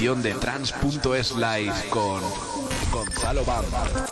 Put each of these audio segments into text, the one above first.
De Trans.es Live con Gonzalo Bamba.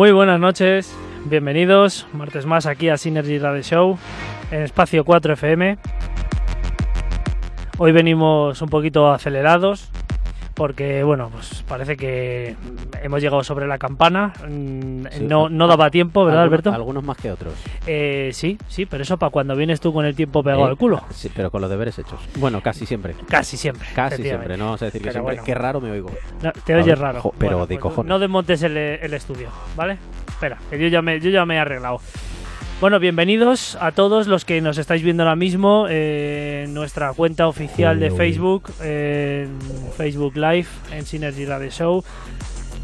Muy buenas noches, bienvenidos, martes más aquí a Synergy Radio Show en Espacio 4 FM. Hoy venimos un poquito acelerados porque, bueno, pues parece que hemos llegado sobre la campana. Mm, Sí, no, no daba tiempo, ¿verdad, algunos, Alberto? Algunos más que otros. Eh, sí, sí, pero eso para cuando vienes tú con el tiempo pegado Eh, al culo. Sí, pero con los deberes hechos. Bueno, casi siempre. Casi siempre. Casi siempre. No vamos a decir que siempre. bueno. Qué raro me oigo. No, te oyes raro. jo- pero Bueno, de pues cojones. No desmontes el, el estudio, ¿vale? Espera, que yo ya, me, yo ya me he arreglado. Bueno, bienvenidos a todos los que nos estáis viendo ahora mismo eh, en nuestra cuenta oficial de. Facebook, en Facebook Live, en Synergy Radio Show.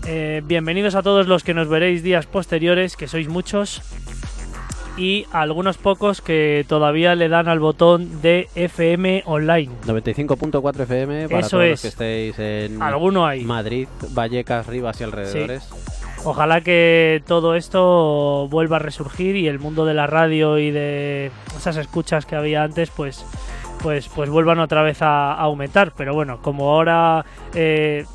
Eh, bienvenidos a todos los que nos veréis días posteriores, que sois muchos. Y algunos pocos que todavía le dan al botón de FM Online. 95.4 FM para Eso todos es. los que estéis en Alguno hay. Madrid, Vallecas, Rivas y alrededores. Ojalá que todo esto vuelva a resurgir y el mundo de la radio y de esas escuchas que había antes, pues, pues, pues vuelvan otra vez a, a aumentar. Pero bueno, como ahora eh,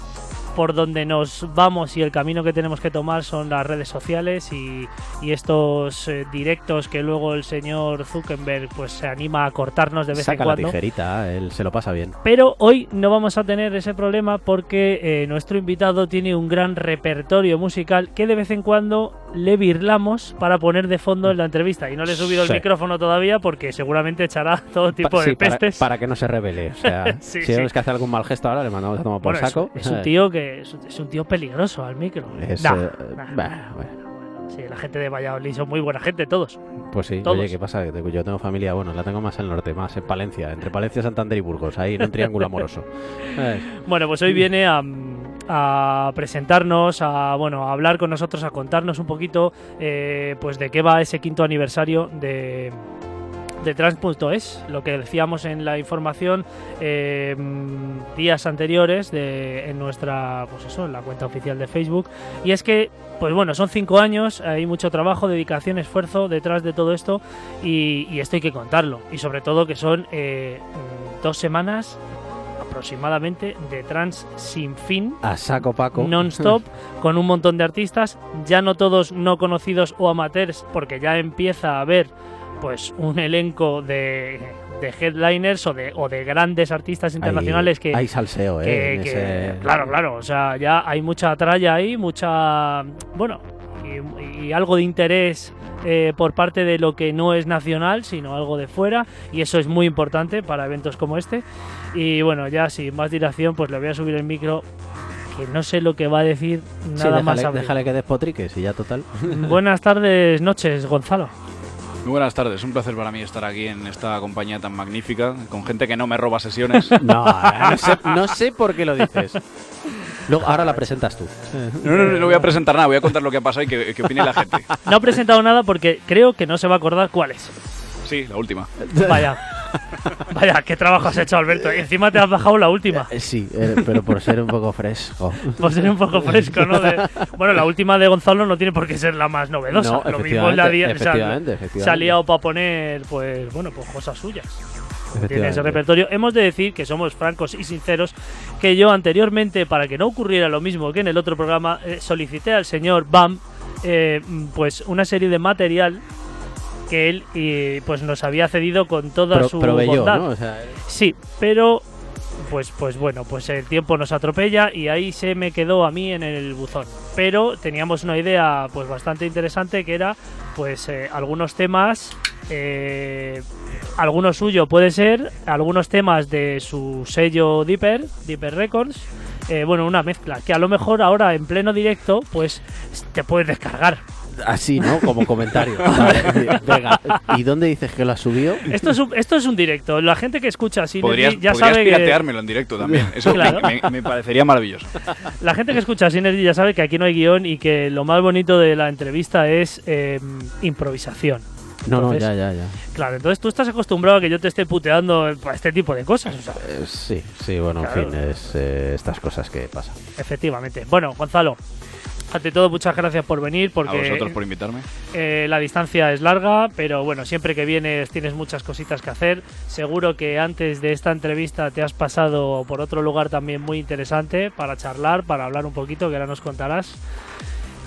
por donde nos vamos y el camino que tenemos que tomar son las redes sociales y, y estos eh, directos que luego el señor Zuckerberg pues se anima a cortarnos de vez Saca en la cuando. tijerita, él se lo pasa bien. Pero hoy no vamos a tener ese problema porque eh, nuestro invitado tiene un gran repertorio musical que de vez en cuando le virlamos para poner de fondo en la entrevista. Y no le he subido Sí. el micrófono todavía porque seguramente echará todo tipo Pa- de sí, pestes. para que no se revele. O sea, Sí, si sí. vemos que hace algún mal gesto ahora, le mandamos a tomar por Bueno, es- saco. Es, un tío que es, un- es un tío peligroso al micro. Es, Nah, eh, nah, bah, nah, bueno. bueno, sí, la gente de Valladolid son muy buena gente todos. Pues sí, Todos. oye, ¿qué pasa? Yo tengo familia, bueno, la tengo más al norte, más en Palencia, entre Palencia, Santander y Burgos, ahí en un triángulo amoroso. Eh, Bueno, pues hoy viene a, a presentarnos, a bueno, a hablar con nosotros, a contarnos un poquito, eh, pues de qué va ese quinto aniversario de de Trans.es, lo que decíamos en la información eh, días anteriores de, en nuestra, pues eso, en la cuenta oficial de Facebook. Y es que, pues bueno, son cinco años, hay mucho trabajo, dedicación, esfuerzo detrás de todo esto y, y esto hay que contarlo. Y sobre todo que son eh, dos semanas aproximadamente de trans sin fin a saco Paco. non-stop con un montón de artistas, ya no todos no conocidos o amateurs, porque ya empieza a haber pues un elenco de, de headliners o de, o de grandes artistas internacionales hay, que, Hay salseo, ¿eh? que- ese- claro, claro, o sea, ya hay mucha tralla ahí, mucha, bueno, y, y algo de interés eh, por parte de lo que no es nacional, sino algo de fuera, y eso es muy importante para eventos como este. Y bueno, ya sin más dilación, pues le voy a subir el micro, que no sé lo que va a decir Sí, nada más. déjale, abrir. déjale que despotriques y ya total. Buenas tardes, noches, Gonzalo. Muy buenas tardes, un placer para mí estar aquí en esta compañía tan magnífica, con gente que no me roba sesiones. No, no sé, no sé por qué lo dices. Luego, ahora la presentas tú. No, no, no, no voy a presentar nada, voy a contar lo que ha pasado y que, que opine la gente. No he presentado nada porque creo que no se va a acordar cuál es. Sí, la última. Vaya. Vaya, qué trabajo has hecho, Alberto. Y encima te has bajado la última. Eh, Sí, eh, pero por ser un poco fresco. Por ser un poco fresco, ¿no? De- bueno, la última de Gonzalo no tiene por qué ser la más novedosa. No, Lo mismo es la efectivamente, día- o sea, efectivamente, efectivamente. se ha liado para poner, pues, bueno, pues cosas suyas. Tiene ese Efectivamente. repertorio. Hemos de decir que somos francos y sinceros, que yo anteriormente, para que no ocurriera lo mismo que en el otro programa, eh, solicité al señor Bam, eh, pues, una serie de material que él eh, pues nos había cedido con toda Pro- su proveyó, bondad. ¿no? O sea, Sí, pero pues pues bueno, pues el tiempo nos atropella y ahí se me quedó a mí en el buzón. Pero teníamos una idea pues bastante interesante que era pues eh, algunos temas eh, alguno suyo puede ser, algunos temas de su sello Deeper, Deeper Records, eh, bueno, una mezcla que a lo mejor ahora en pleno directo pues te puedes descargar. Así, ¿no? Como comentario. Vale, Venga, ¿y dónde dices que lo has subido? Esto es un, esto es un directo. La gente que escucha así Podrías, ya podrías sabe que pirateármelo en directo también. Eso Claro. me, me parecería maravilloso. La gente que escucha Synergy ya sabe que aquí no hay guion y que lo más bonito de la entrevista es eh, improvisación. No, no, Entonces- ya, ya, ya. Claro, entonces tú estás acostumbrado a que yo te esté puteando para este tipo de cosas. o sea, Eh, sí, sí, bueno, Claro. en fin, es eh, estas cosas que pasan. efectivamente. Bueno, Gonzalo, ante todo, muchas gracias por venir A porque vosotros por invitarme. eh, la distancia es larga, pero bueno, siempre que vienes tienes muchas cositas que hacer. Seguro que antes de esta entrevista te has pasado por otro lugar también muy interesante para charlar, para hablar un poquito, que ahora nos contarás.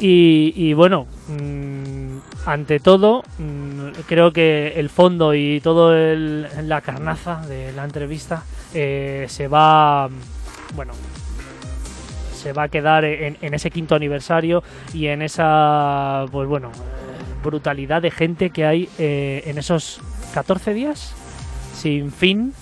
Y, y bueno, mm, ante todo, mm, creo que el fondo y todo el, la carnaza de la entrevista eh, se va, bueno, se va a quedar en, ese quinto aniversario y en esa, pues bueno, brutalidad de gente que hay eh, en esos 14 días sin fin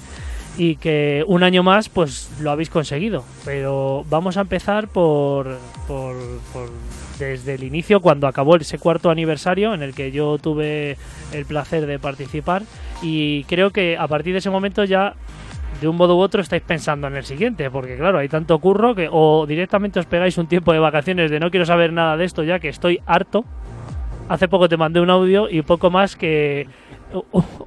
y que un año más pues lo habéis conseguido. Pero vamos a empezar por, por, por desde el inicio, cuando acabó ese cuarto aniversario en el que yo tuve el placer de participar y creo que a partir de ese momento ya de un modo u otro estáis pensando en el siguiente, porque claro, hay tanto curro que o directamente os pegáis un tiempo de vacaciones de no quiero saber nada de esto ya que estoy harto. Hace poco te mandé un audio y poco más que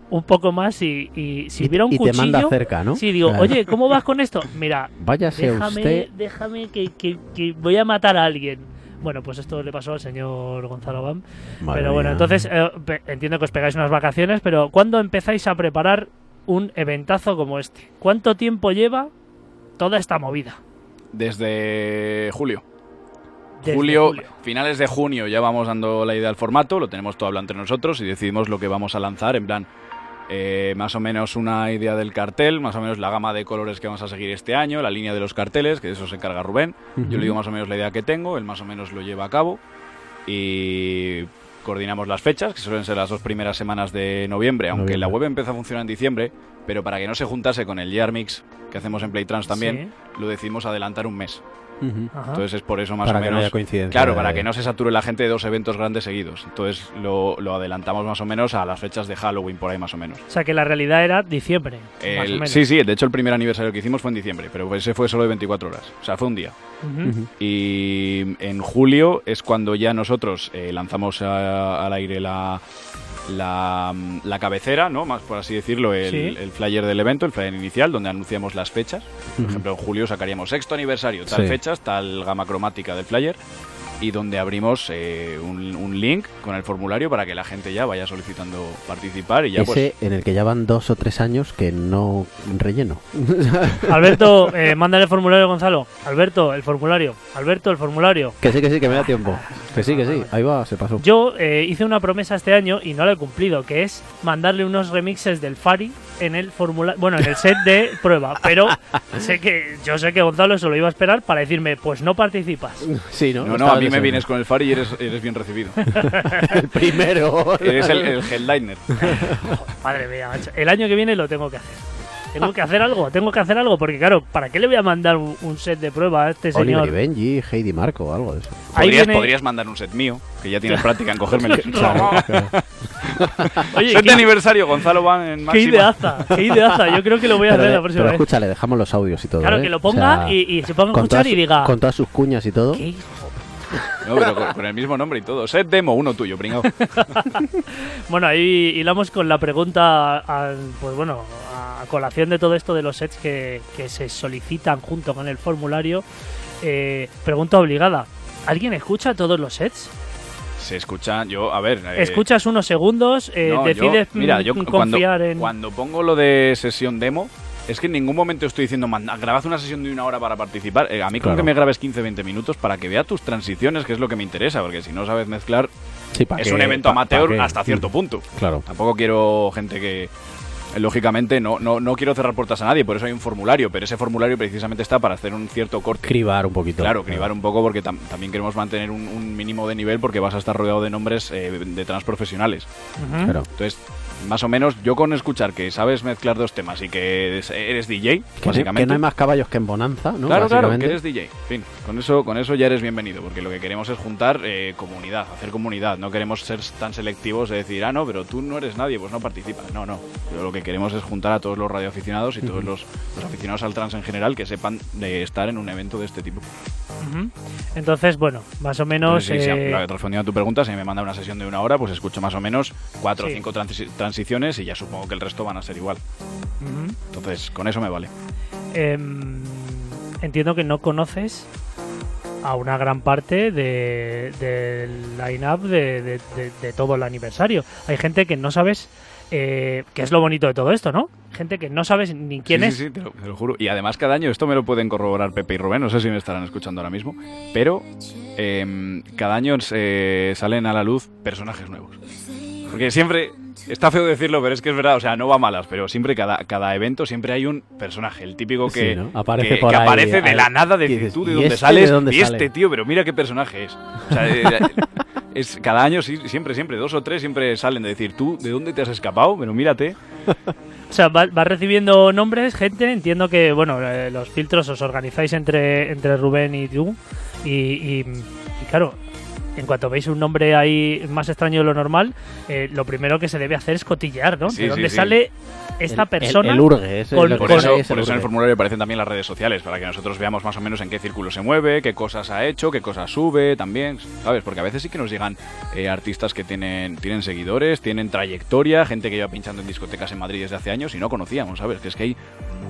un poco más y, y si Y- hubiera un y te cuchillo manda cerca, ¿no? Sí, digo, Claro. oye, ¿cómo vas con esto? Mira, Váyase déjame, usted. déjame que, que- que voy a matar a alguien. Bueno, pues esto le pasó al señor Gonzalo Bam. Madre pero bueno, mía. entonces eh, entiendo que os pegáis unas vacaciones, pero ¿cuándo empezáis a preparar un eventazo como este? ¿Cuánto tiempo lleva toda esta movida? Desde julio. Desde julio, julio. finales de junio ya vamos dando la idea del formato, lo tenemos todo hablado entre nosotros y decidimos lo que vamos a lanzar, en plan, eh, más o menos una idea del cartel, más o menos la gama de colores que vamos a seguir este año, la línea de los carteles, que de eso se encarga Rubén. Yo le digo más o menos la idea que tengo, él más o menos lo lleva a cabo y coordinamos las fechas, que suelen ser las dos primeras semanas de noviembre, aunque Noviembre. la web empieza a funcionar en diciembre, pero para que no se juntase con el Year Mix que hacemos en Playtrans también, lo decidimos adelantar un mes. Entonces es por eso más Para o que no menos. haya coincidencia Claro, de- para que no se sature la gente de dos eventos grandes seguidos. Entonces lo, lo adelantamos más o menos a las fechas de Halloween, por ahí más o menos. O sea que la realidad era diciembre. más o El- menos. sí, sí, de hecho el primer aniversario que hicimos fue en diciembre, pero ese fue solo de 24 horas. O sea, fue un día. Y en julio es cuando ya nosotros eh, lanzamos a- al aire la, la, la cabecera, ¿no? Más por así decirlo, el, Sí. el flyer del evento, el flyer inicial, donde anunciamos las fechas. Por ejemplo, en julio sacaríamos sexto aniversario, tal Sí. fechas, tal gama cromática del flyer. Y donde abrimos eh, un, un link con el formulario para que la gente ya vaya solicitando participar y ya pues Ese en el que ya van dos o tres años que no relleno. Alberto, eh, mándale el formulario, Gonzalo. Alberto, el formulario. Alberto, el formulario. que sí, que sí, que me da tiempo. Que sí, que sí. Ahí va, se pasó. Yo eh, hice una promesa este año y no la he cumplido, que es mandarle unos remixes del Fari en el formulario, bueno, en el set de prueba. Pero sé que yo sé que Gonzalo se lo iba a esperar para decirme, pues no participas. Sí, ¿no? No, no, Estaba a mí me deseando. vienes con el FAR y eres, eres bien recibido. el primero. eres el, el headliner. Madre mía, macho. El año que viene lo tengo que hacer. Tengo que hacer algo, tengo que hacer algo, porque claro, ¿para qué le voy a mandar un, un set de prueba a este Oliver señor? y Benji, Heidi Marco, algo de eso. Ahí Podrías, viene- podrías mandar un set mío, que ya tienes práctica en cogérmelo. Oye, set de qué, aniversario, Gonzalo van en qué máxima. ideaza, qué ideaza. Yo creo que lo voy a Pero, hacer la próxima pero vez. escucha, le dejamos los audios y todo. Claro, ¿eh? que lo O ponga sea, y, y se ponga a con escuchar todas, y diga. con todas sus cuñas y todo. ¿Qué hijo? No, pero con, con el mismo nombre y todo. Set demo, uno tuyo, pringao. Bueno, ahí hilamos con la pregunta, a, pues bueno, a colación de todo esto de los sets que, que se solicitan junto con el formulario. eh, pregunta obligada. ¿Alguien escucha todos los sets? Se escucha, yo, a ver. eh, ¿Escuchas unos segundos? eh, no, yo- ¿Decides mira, mm, yo cuando, confiar en...? cuando pongo lo de sesión demo, es que en ningún momento estoy diciendo, "Manda- grabad una sesión de una hora para participar. Eh, a mí con Claro. que me grabes 15-20 minutos para que vea tus transiciones, que es lo que me interesa, porque si no sabes mezclar, Sí, ¿pa' es un evento ¿Pa- pa' amateur hasta cierto punto. Claro. Tampoco quiero gente que. Lógicamente, no, no, no quiero cerrar puertas a nadie, por eso hay un formulario, pero ese formulario precisamente está para hacer un cierto corte. Cribar un poquito. Claro, cribar un poco porque tam- también queremos mantener un, un mínimo de nivel porque vas a estar rodeado de nombres eh, de transprofesionales. Claro. Entonces, más o menos, yo con escuchar que sabes mezclar dos temas y que eres, eres DJ, Que, no- básicamente. que no hay más caballos que en Bonanza, ¿no? Claro, claro, que eres DJ. En fin, con eso, con eso ya eres bienvenido, porque lo que queremos es juntar eh, comunidad, hacer comunidad. No queremos ser tan selectivos de decir, ah, no, pero tú no eres nadie, pues no participas. No, no. Pero lo que queremos es juntar a todos los radioaficionados y todos los, los aficionados al trans en general que sepan de estar en un evento de este tipo. Entonces, bueno, más o menos... Sí, sí, eh, respondiendo a tu pregunta, si me manda una sesión de una hora, pues escucho más o menos cuatro Sí. o cinco transi- transiciones y ya supongo que el resto van a ser igual. Entonces, con eso me vale. Em, entiendo que no conoces a una gran parte de- del line-up de, de- de- de todo el aniversario. Hay gente que no sabes eh, qué es lo bonito de todo esto, ¿no? Gente que no sabes ni quién Sí, es. Sí, sí, te lo, te lo juro. Y además cada año, esto me lo pueden corroborar Pepe y Rubén, no sé si me estarán escuchando ahora mismo, pero em, cada año se salen a la luz personajes nuevos. Porque siempre, está feo decirlo, pero es que es verdad, o sea, no va malas, pero siempre cada, cada evento siempre hay un personaje, el típico que, Sí, ¿no? Aparece que, por que ahí, aparece de ahí. la nada, de dices, tú de ¿y dónde este sales, de dónde y sale? este tío, pero mira qué personaje es. O sea, eh, es cada año, siempre, siempre, dos o tres siempre salen de decir, tú, ¿de dónde te has escapado? Pero mírate. O sea, va, va recibiendo nombres, gente. Entiendo que, bueno, eh, los filtros os organizáis entre, entre Rubén y tú. Y claro, en cuanto veis un nombre ahí más extraño de lo normal, eh, lo primero que se debe hacer es cotillear, ¿no? Sí, ¿De sí, dónde sí. sale esta El- persona? El, el urge, con- es lo Por que con- eso, hay, es por el eso en el formulario aparecen también las redes sociales, para que nosotros veamos más o menos en qué círculo se mueve, qué cosas ha hecho, qué cosas sube también, ¿sabes? Porque a veces sí que nos llegan eh, artistas que tienen, tienen seguidores, tienen trayectoria, gente que lleva pinchando en discotecas en Madrid desde hace años y no conocíamos, ¿sabes? Que es que hay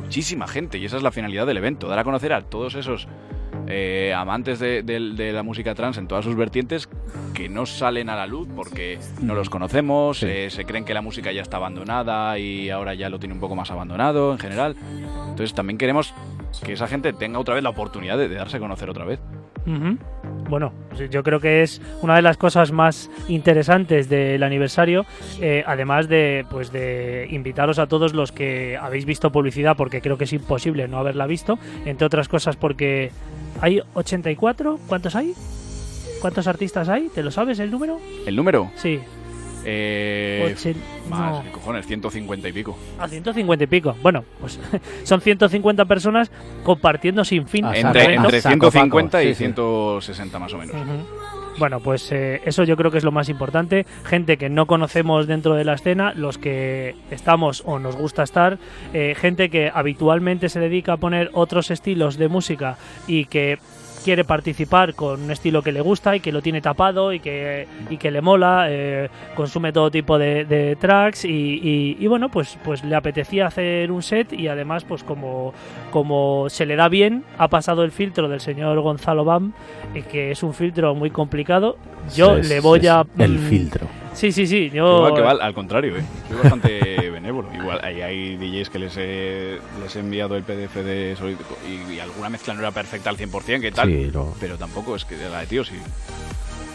muchísima gente y esa es la finalidad del evento, dar a conocer a todos esos eh, amantes de, de- de la música trans en todas sus vertientes que no salen a la luz porque no los conocemos, Sí. eh, se creen que la música ya está abandonada y ahora ya lo tiene un poco más abandonado en general. Entonces también queremos que esa gente tenga otra vez la oportunidad de, de darse a conocer otra vez. Ujú. Bueno, yo creo que es una de las cosas más interesantes del aniversario, eh, además de, pues, de invitaros a todos los que habéis visto publicidad, porque creo que es imposible no haberla visto, entre otras cosas porque hay 84, ¿cuántos hay? ¿Cuántos artistas hay? ¿Te lo sabes el número? ¿El número? Sí. Eh, Ochen- más, no. ¿qué cojones, 150 y pico. A 150 y pico. Bueno, pues son 150 personas compartiendo sin fin. Ah, Entre, entre saco, 150 Paco, y sí, sí. 160 más o menos. Ujú. Bueno, pues eh, eso yo creo que es lo más importante. Gente que no conocemos dentro de la escena, los que estamos o nos gusta estar, eh, gente que habitualmente se dedica a poner otros estilos de música y que quiere participar con un estilo que le gusta y que lo tiene tapado y que, y que le mola, eh, consume todo tipo de, de tracks y, y- y bueno, pues, pues le apetecía hacer un set y además pues como, como se le da bien, ha pasado el filtro del señor Gonzalo Bam, eh, que es un filtro muy complicado. Yo Es- le voy es a... El mm, filtro. Sí, sí, sí. Yo, Igual que va, al contrario, ¿eh? soy bastante benévolo. Igual hay, hay DJs que les he, les he enviado el PDF de Solid y, y alguna mezcla no era perfecta al 100%, que tal. Sí, Pero tampoco es que la de tío sí.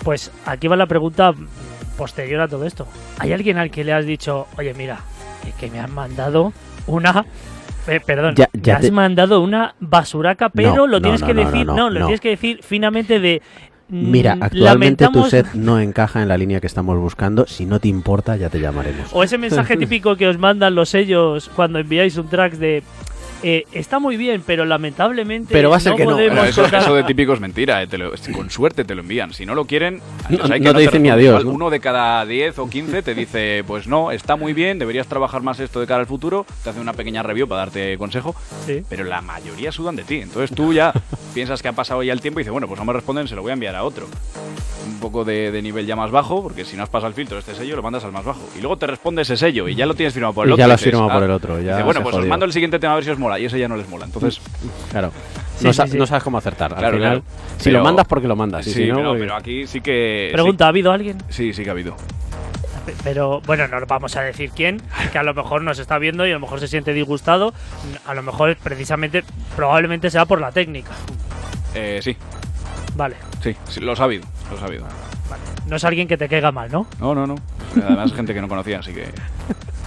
Pues aquí va la pregunta posterior a todo esto. ¿Hay alguien al que le has dicho, oye, mira, eh, que me han mandado una... eh, perdón, Ya- ya me has te- mandado una basuraca, pero No, lo tienes no, que no, decir, no, no, no, lo tienes que decir finamente de... mm, Mira, actualmente tu set no encaja en la línea que estamos buscando. Si no te importa, ya te llamaremos. O ese mensaje típico que os mandan los sellos cuando enviáis un track de... eh, está muy bien, pero lamentablemente Pero va a ser que no. podemos Bueno, eso, de típico es mentira, eh, te lo- con suerte te lo envían. Si no lo quieren, No- no que te dicen ni adiós, ¿no? Uno de cada 10 o 15 te dice, pues no, está muy bien, deberías trabajar más esto de cara al futuro, te hace una pequeña review para darte consejo, Sí. pero la mayoría sudan de ti. Entonces tú ya piensas que ha pasado ya el tiempo y dices, bueno, pues no me responden, se lo voy a enviar a otro. Un poco de, de nivel ya más bajo, porque si no has pasado el filtro de este sello, lo mandas al más bajo. Y luego te responde ese sello y ya lo tienes firmado por el Y otro. ya lo has firmado ah, por el otro. Ya dice, bueno, pues os mando el siguiente tema a ver si os mola. Y ese ya no les mola. Entonces, Claro. Sí, no, sí, sa- sí. no sabes cómo acertar. Al Claro, final, claro. si Pero- lo mandas, porque lo mandas. y sí, si no, pero, porque- pero aquí sí que. Pregunta, ¿ha habido alguien? Sí, sí, sí que ha habido. Pero bueno, no vamos a decir quién, que a lo mejor nos está viendo y a lo mejor se siente disgustado. A lo mejor precisamente, probablemente sea por la técnica. Eh, sí, Vale, sí, sí, lo ha habido. Lo ha habido. vale. No es alguien que te caiga mal, ¿no? No, no, no. Además, gente que no conocía, así que.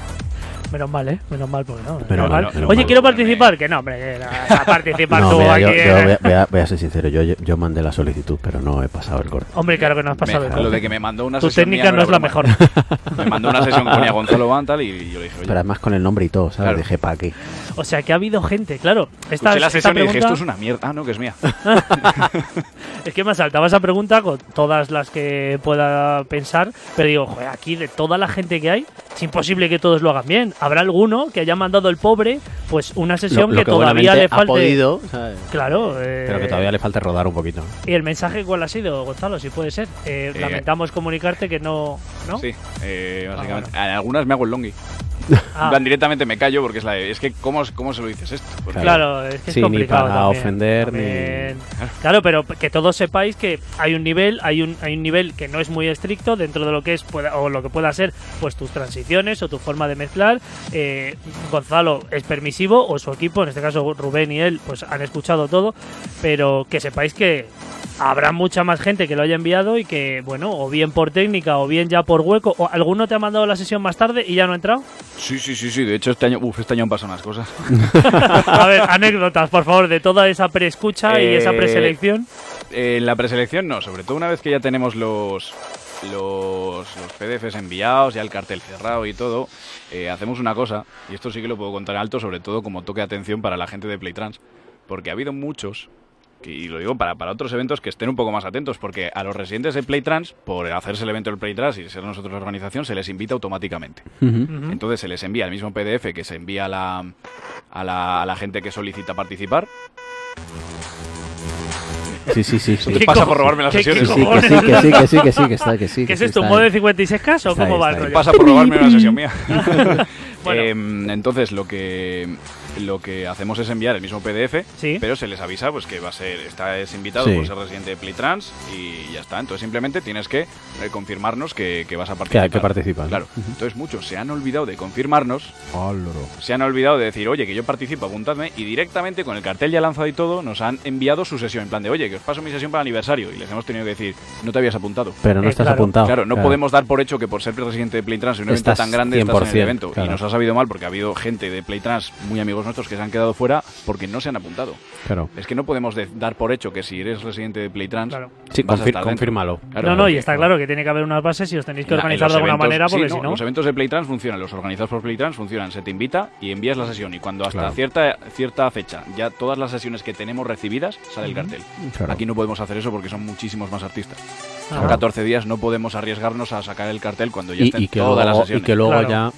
Menos mal, ¿eh? Menos mal, porque no. Menos menos mal, menos Oye, mal. quiero participar. Que no, hombre, a participar No, tú mira, aquí. yo, yo eh. voy, a, voy a- voy a ser sincero. Yo, yo, mandé la solicitud, pero no he pasado el corte. Hombre, claro que no has pasado. me- el lo corte. de que me mandó una Tu sesión. técnica mía no es la mejor. Me mandó una sesión con Gonzalo Van tal y yo le dije, oye. Pero además con el nombre y todo, ¿sabes? Claro. Dije, ¿para qué? O sea, que ha habido gente, claro. Esta, Escuché la esta sesión y dije, pregunta- esto es una mierda. Ah, no, que es mía. Es que me saltaba esa pregunta con todas las que pueda pensar, pero digo, joder, aquí de toda la gente que hay, es imposible que todos lo hagan bien. Habrá alguno que haya mandado el pobre, pues una sesión Lo- lo que, todavía buenamente le ha falte. podido, ¿sabes? Claro, eh, Pero que todavía le falte rodar un poquito. ¿Y el mensaje cuál ha sido, Gonzalo? Si puede ser. Eh, Eh, lamentamos comunicarte que no. ¿no? Sí, eh, Ah, básicamente. En algunas me hago el longi. Ah. En plan, directamente me callo porque es la de, es que ¿cómo, cómo se lo dices esto? Porque- Claro, es que es Sí, ni complicado para también. ofender, ni- Claro, pero que todos sepáis que hay un nivel, hay un, hay un nivel que no es muy estricto dentro de lo que es pueda- o lo que pueda ser pues tus transiciones o tu forma de mezclar. Eh, Gonzalo es permisivo o su equipo, en este caso Rubén y él, pues han escuchado todo, pero que sepáis que habrá mucha más gente que lo haya enviado y que, bueno, o bien por técnica o bien ya por hueco, o alguno te ha mandado la sesión más tarde y ya no ha entrado. Sí, sí, sí, sí. De hecho, este año, uf, este año han pasado unas cosas. A ver, anécdotas, por favor, de toda esa preescucha y esa Eh, preselección. Eh, en la preselección no, sobre todo una vez que ya tenemos los, los, los PDFs enviados, ya el cartel cerrado y todo, eh, hacemos una cosa, y esto sí que lo puedo contar alto, sobre todo como toque de atención para la gente de Playtrans, porque ha habido muchos, y lo digo para, para otros eventos que estén un poco más atentos, porque a los residentes de Playtrans, por hacerse el evento del Playtrans y ser nosotros la organización, se les invita automáticamente. Ujú. Ujú. Entonces se les envía el mismo PDF que se envía a la, a la, a la gente que solicita participar. Sí, sí, sí. sí. ¿Qué ¿Qué pasa por robarme las sesiones? Sí, que sí, que sí, que sí, que sí, que está, que sí. ¿Qué es esto? ¿Un modo de 56K o Está cómo ahí, va el rollo? Pasa por robarme una sesión mía. Bueno. Em, entonces lo que lo que hacemos es enviar el mismo PDF, Sí. pero se les avisa pues que va a ser, está es invitado Sí. por ser residente de Playtrans y ya está. Entonces simplemente tienes que eh, confirmarnos que, que vas a Que, participar. que participan. Claro. Entonces muchos se han olvidado de confirmarnos, Oh, se han olvidado de decir, oye, que yo participo, apuntadme, y directamente con el cartel ya lanzado y todo, nos han enviado su sesión. En plan de, oye, que os paso mi sesión para el aniversario. Y les hemos tenido que decir, no te habías apuntado. Pero no Eh, estás claro. apuntado. Claro, no podemos dar por hecho que por ser residente de Playtrans en un evento Estás tan grande estás en el 100%, evento. claro. Y nos ha sabido mal porque ha habido gente de Playtrans, muy amigos nuestros, que se han quedado fuera porque no se han apuntado. Claro. Es que no podemos de- dar por hecho que si eres residente de Playtrans. Claro. Sí, vas a confir- estar dentro. confírmalo. Claro, no, no, y está claro que tiene que haber unas bases y os tenéis que organizar de alguna eventos- manera sí, porque no, si no. Los eventos de Playtrans funcionan, los organizados por Playtrans funcionan. Se te invita y envías la sesión. Y cuando hasta Claro. cierta, cierta fecha, ya todas las sesiones que tenemos recibidas, sale el cartel. Claro. Aquí no podemos hacer eso porque son muchísimos más artistas. Ah. Son 14 días, no podemos arriesgarnos a sacar el cartel cuando ya Y, estén y todas las luego, y sesiones. que luego Claro. ya.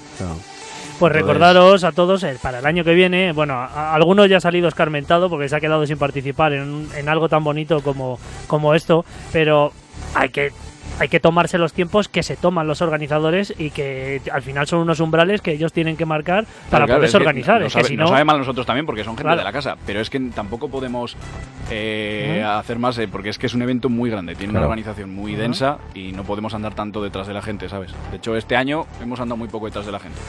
Pues Entonces- recordaros a todos eh, para el año que viene, bueno, a, a algunos ya ha salido escarmentado porque se ha quedado sin participar en, en algo tan bonito como, como esto, pero hay que hay que tomarse los tiempos que se toman los organizadores y que al final son unos umbrales que ellos tienen que marcar para Claro, poderse es que organizar. Nos es que sabe, si nos no, sabe mal nosotros también porque son gente Claro. de la casa, pero es que tampoco podemos eh, hacer más eh, porque es que es un evento muy grande, tiene Claro. una organización muy densa y no podemos andar tanto detrás de la gente, ¿sabes? De hecho, este año hemos andado muy poco detrás de la gente.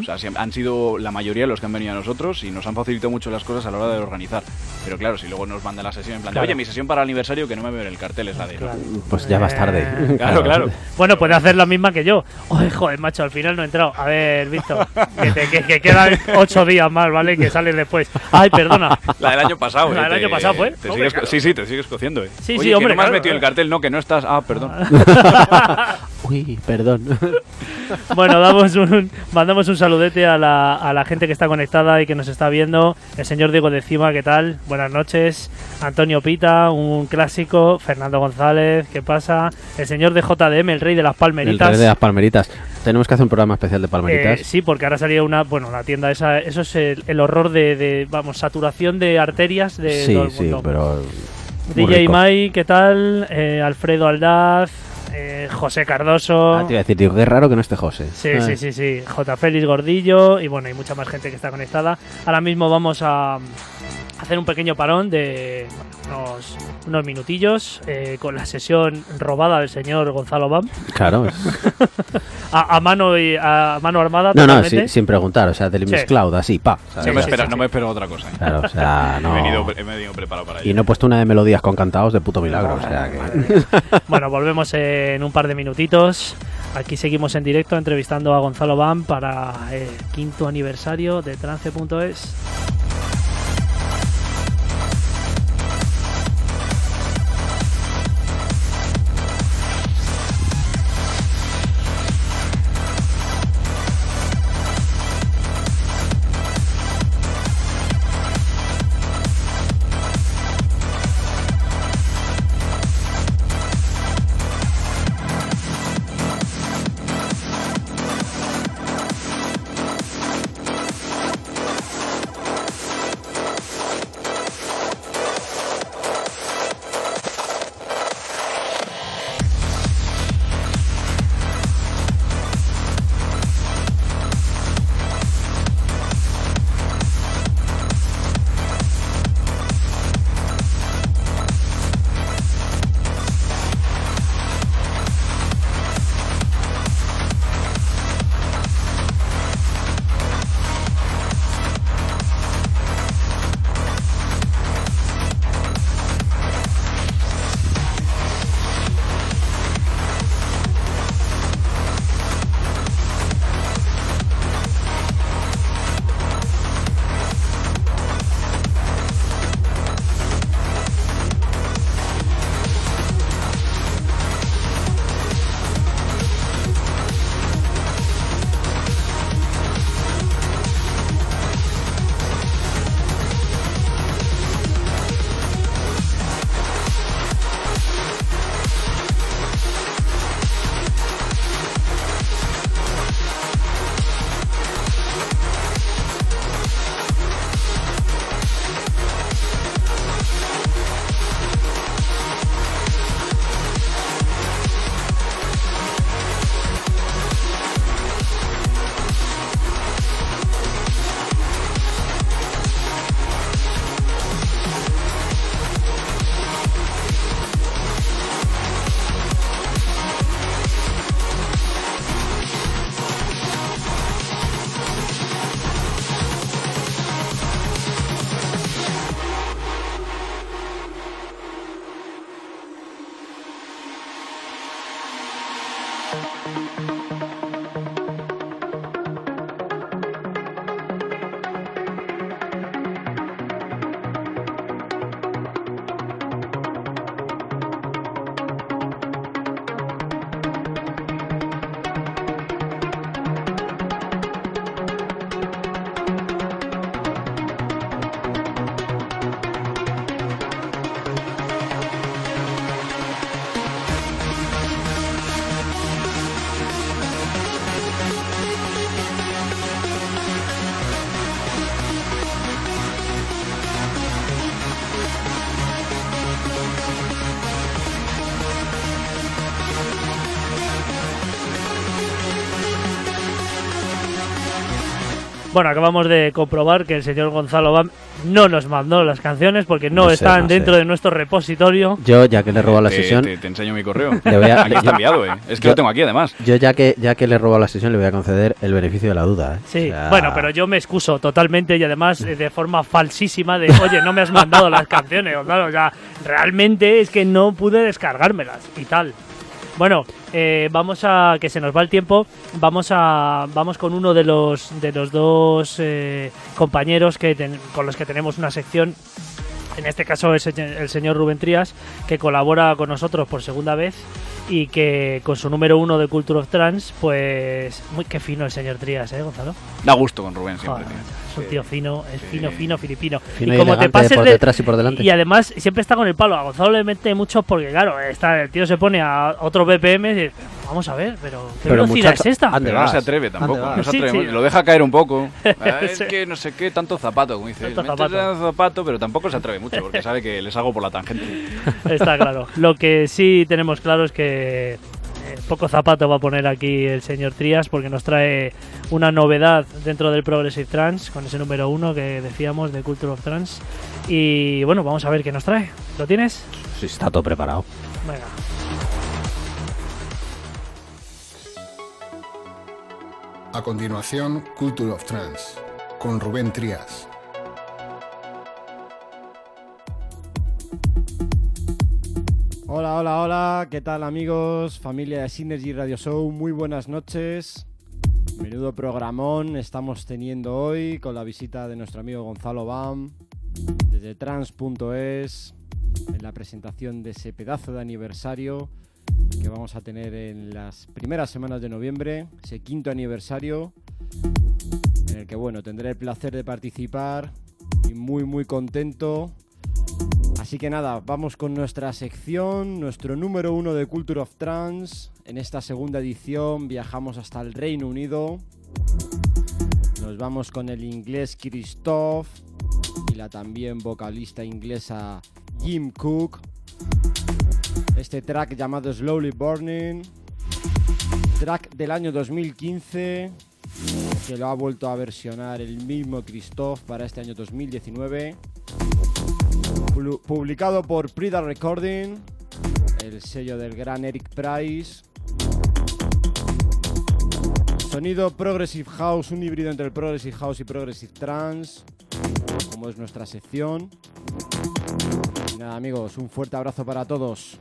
O sea, han sido la mayoría los que han venido a nosotros y nos han facilitado mucho las cosas a la hora de organizar. Pero claro, si luego nos mandan la sesión en plan, de, oye, mi sesión para el aniversario que no me veo en el cartel es la de... Claro. Pues ya vas tarde. Eh, Claro, claro. Bueno, puede hacer la misma que yo. Oye, joder, macho, al final no he entrado. A ver, Víctor, que, te- que- que quedan ocho días más, ¿vale? Que sales después. Ay, perdona. La del año pasado, La eh, del te- año pasado fue. te Hombre, sigues- claro. Sí, sí, te sigues cociendo, eh. Sí, Oye, sí, que hombre, no me has claro, metido el cartel, no, que no estás... Ah, perdón. Uy, perdón. Bueno, damos un, mandamos un saludete a la, a la gente que está conectada y que nos está viendo. El señor Diego de Cima, ¿qué tal? Buenas noches. Antonio Pita, un clásico. Fernando González, ¿qué pasa? El señor de JDM, el rey de las El palmeritas. rey de las palmeritas. Tenemos que hacer un programa especial de palmeritas. Eh, sí, porque ahora salía una, bueno, la tienda esa, eso es el, el horror de, de, vamos, saturación de arterias de sí, todo el sí, mundo. pero. DJ. Mai, ¿qué tal? Eh, Alfredo Aldaz, eh, José Cardoso. Ah, te iba a decir, tío, qué raro que no esté José. Sí, Ah. sí, sí, sí. J. Félix Gordillo y bueno, hay mucha más gente que está conectada. Ahora mismo vamos a hacer un pequeño parón de unos, unos minutillos eh, con la sesión robada del señor Gonzalo Bam Claro. a, a mano y a mano armada. No, no, sin, sin preguntar. O sea, del Sí. Miss Cloud, así, pa. ¿sabes? No me, sí, espera, sí, no sí. me espero otra cosa. eh. Claro, o sea, no. He, venido, he venido preparado para Y no he puesto una de melodías con cantados de puto milagro. O sea, que. Bueno, volvemos en un par de minutitos. Aquí seguimos en directo entrevistando a Gonzalo Bam para el quinto aniversario de trance.es. Bueno, acabamos de comprobar que el señor Gonzalo Bam no nos mandó las canciones porque no, No sé, están no sé. dentro de nuestro repositorio. Yo, ya que le he robado la Te- sesión, Te, te enseño mi correo. le voy a- Aquí está enviado, ¿eh? Es que yo- lo tengo aquí además. yo ya que, ya que le he robado la sesión, le voy a conceder el beneficio de la duda. ¿eh? Sí, O sea, bueno, pero yo me excuso totalmente y además eh, de forma falsísima de, oye, no me has mandado las canciones, Gonzalo. O sea, realmente es que no pude descargármelas y tal. Bueno, eh, vamos a que se nos va el tiempo. Vamos a vamos con uno de los de los dos eh, compañeros que ten- con los que tenemos una sección. En este caso es el, señor Rubén Trías, que colabora con nosotros por segunda vez y que con su número uno de Culture of Trans, pues muy qué fino el señor Trías, ¿eh, Gonzalo? Da gusto con Rubén siempre, Joder, tío. Es un tío fino, es fino, fino, filipino. Fino y y como te pases por de- detrás y por delante. y además siempre está con el palo. A Gonzalo le mete mucho porque, claro, está, el tío se pone a otros BPM y dice, vamos a ver, pero ¿qué Pero velocidad muchacho, es esta? Pero no se atreve ¿Dónde tampoco. vas? No se Sí, atreve. sí. Lo deja caer un poco. Ah, es Sí. que no sé qué, tanto zapato, como dice. Tanto zapato. zapato, pero tampoco se atreve mucho porque sabe que les hago por la tangente. Está claro. Lo que sí tenemos claro es que poco zapato va a poner aquí el señor Trías porque nos trae una novedad dentro del Progressive Trans con ese número uno que decíamos de Culture of Trans. Y bueno, vamos a ver qué nos trae. ¿Lo tienes? Sí, está todo preparado. Venga. A continuación, Culture of Trance, con Rubén Trías. Hola, hola, hola, ¿qué tal amigos? Familia de Synergy Radio Show, muy buenas noches. Menudo programón estamos teniendo hoy con la visita de nuestro amigo Gonzalo Bam desde trans.es en la presentación de ese pedazo de aniversario que vamos a tener en las primeras semanas de noviembre, ese quinto aniversario en el que bueno, tendré el placer de participar y muy muy contento Así que nada, vamos con nuestra sección, nuestro número uno de Culture of Trance. En esta segunda edición viajamos hasta el Reino Unido. Nos vamos con el inglés Christoph y la también vocalista inglesa Jim Cook. Este track llamado Slowly Burning. Track del año 2015 que lo ha vuelto a versionar el mismo Christoph para este año 2019 Plu- publicado por Prida Recording, el sello del gran Eric Price. Sonido Progressive House, un híbrido entre el Progressive House y Progressive Trance, como es nuestra sección. Y nada amigos, un fuerte abrazo para todos.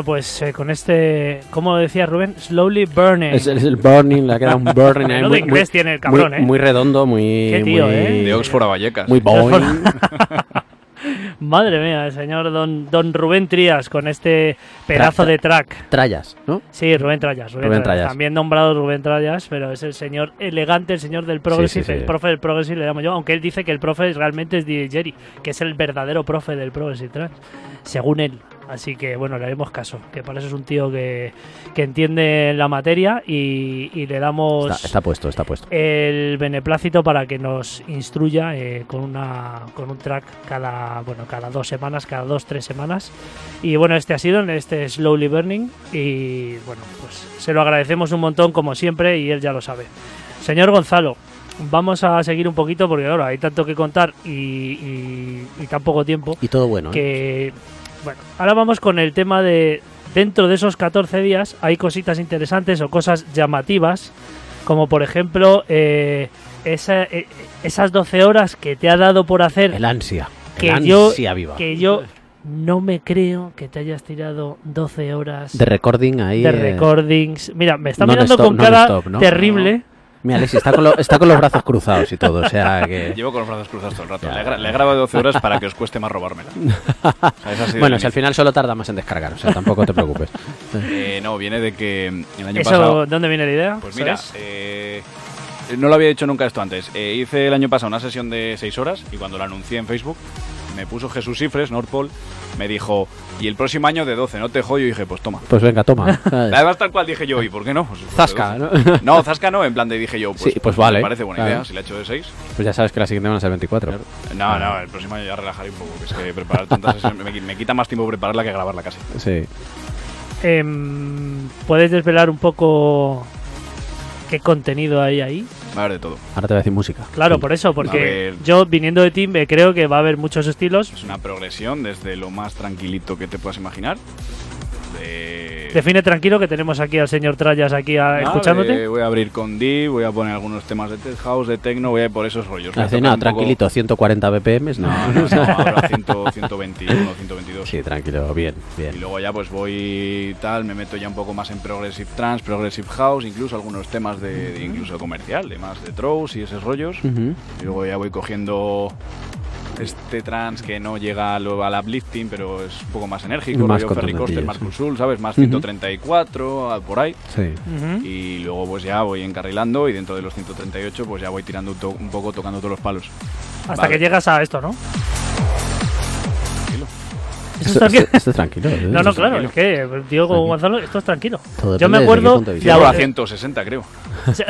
Bueno, pues eh, con este, ¿cómo decía Rubén? Slowly burning. Es, es el burning, le ha quedado un burning ahí muy, inglés muy- tiene el cabrón, muy- ¿eh? muy redondo, muy... Qué tío, muy- ¿eh? De Oxford a Vallecas. Muy boing. Madre mía, el señor don, don Rubén Trías con este pedazo Tra- de track. Trallas, ¿no? Sí, Rubén Trallas. Rubén, Rubén. Trallas. También nombrado Rubén Trallas, pero es el señor elegante, el señor del Progressive, sí, sí. el profe del Progressive le llamo yo, aunque él dice que el profe realmente es DJ Jerry, que es el verdadero profe del Progressive Trance, según él. Así que bueno, le haremos caso, que para eso es un tío que, que entiende la materia y, y le damos Está, está puesto, está puesto. el beneplácito para que nos instruya eh, con una con un track cada bueno cada dos semanas cada dos tres semanas y bueno este ha sido este slowly burning y bueno pues se lo agradecemos un montón como siempre y él ya lo sabe señor Gonzalo vamos a seguir un poquito porque ahora hay tanto que contar y, y- y tan poco tiempo Y todo bueno, ¿eh? Bueno ahora vamos con el tema de dentro de esos 14 días hay cositas interesantes o cosas llamativas como por ejemplo eh, esa- eh, esas 12 horas que te ha dado por hacer El ansia. que el yo ansia viva. que yo no me creo que te hayas tirado 12 horas De recording ahí. de eh, recordings mira me está mirando con cara terrible Mira, Alexis, está con, lo- está con los brazos cruzados y todo, o sea que... Llevo con los brazos cruzados todo el rato. Le, he gra- le he grabado 12 horas para que os cueste más robármela. O sea, Bueno, si al final solo tarda más en descargar, o sea, tampoco te preocupes. Eh, no, viene de que el año eso pasado... dónde viene la idea Pues mira, eh, no lo había hecho nunca esto antes. Eh, hice el año pasado una sesión de 6 horas y cuando la anuncié en Facebook, me puso Jesús Cifres, Norpol, me dijo, y el próximo año de 12, no te joyo, y dije, pues toma. Pues venga, toma. Además, tal cual dije yo, ¿y por qué no? Pues, pues Zasca, 12. ¿no? No, Zasca no, en plan de dije yo, pues, Sí, pues vale, Me parece buena claro. idea, si la he hecho de 6. Pues ya sabes que la siguiente van a ser 24. No, no, el próximo año ya relajaré un poco, que es que preparar tantas me, me quita más tiempo prepararla que grabarla casi. Sí. Em, ¿Puedes desvelar un poco qué contenido hay ahí? Va a haber de todo. Ahora te voy a decir música. Claro, Sí. por eso, porque ver. yo viniendo de ti me creo que va a haber muchos estilos. Es una progresión desde lo más tranquilito que te puedas imaginar. De... Define tranquilo que tenemos aquí al señor Trallas aquí a- Nada, escuchándote. de- voy a abrir con D, voy a poner algunos temas de tech house, de techno, voy a ir por esos rollos. Así, no, poco- tranquilito, 140 BPM, no. No, no, no, ahora 100, 121, 122. Sí, tranquilo, bien, Y bien. luego ya pues voy tal, me meto ya un poco más en progressive trance, progressive house, incluso algunos temas de, de incluso comercial, de más de throws y esos rollos. Y luego ya voy cogiendo este trance que no llega a lo- al uplifting, pero es un poco más enérgico, Más Ferry contentillo, más. Cursul, ¿sabes? Más Ujú. 134, a- por ahí. Sí. Y luego pues ya voy encarrilando y dentro de los 138 pues ya voy tirando un, to- un poco, tocando todos los palos. Hasta Vale. que llegas a esto, ¿no? Esto, tranquilo. esto- esto es tranquilo. ¿eh? No, no, claro, tranquilo. es que Diego Tranquilo. Gonzalo, esto es tranquilo. Todo Yo me acuerdo de Llego a eh, 160 creo. O sea,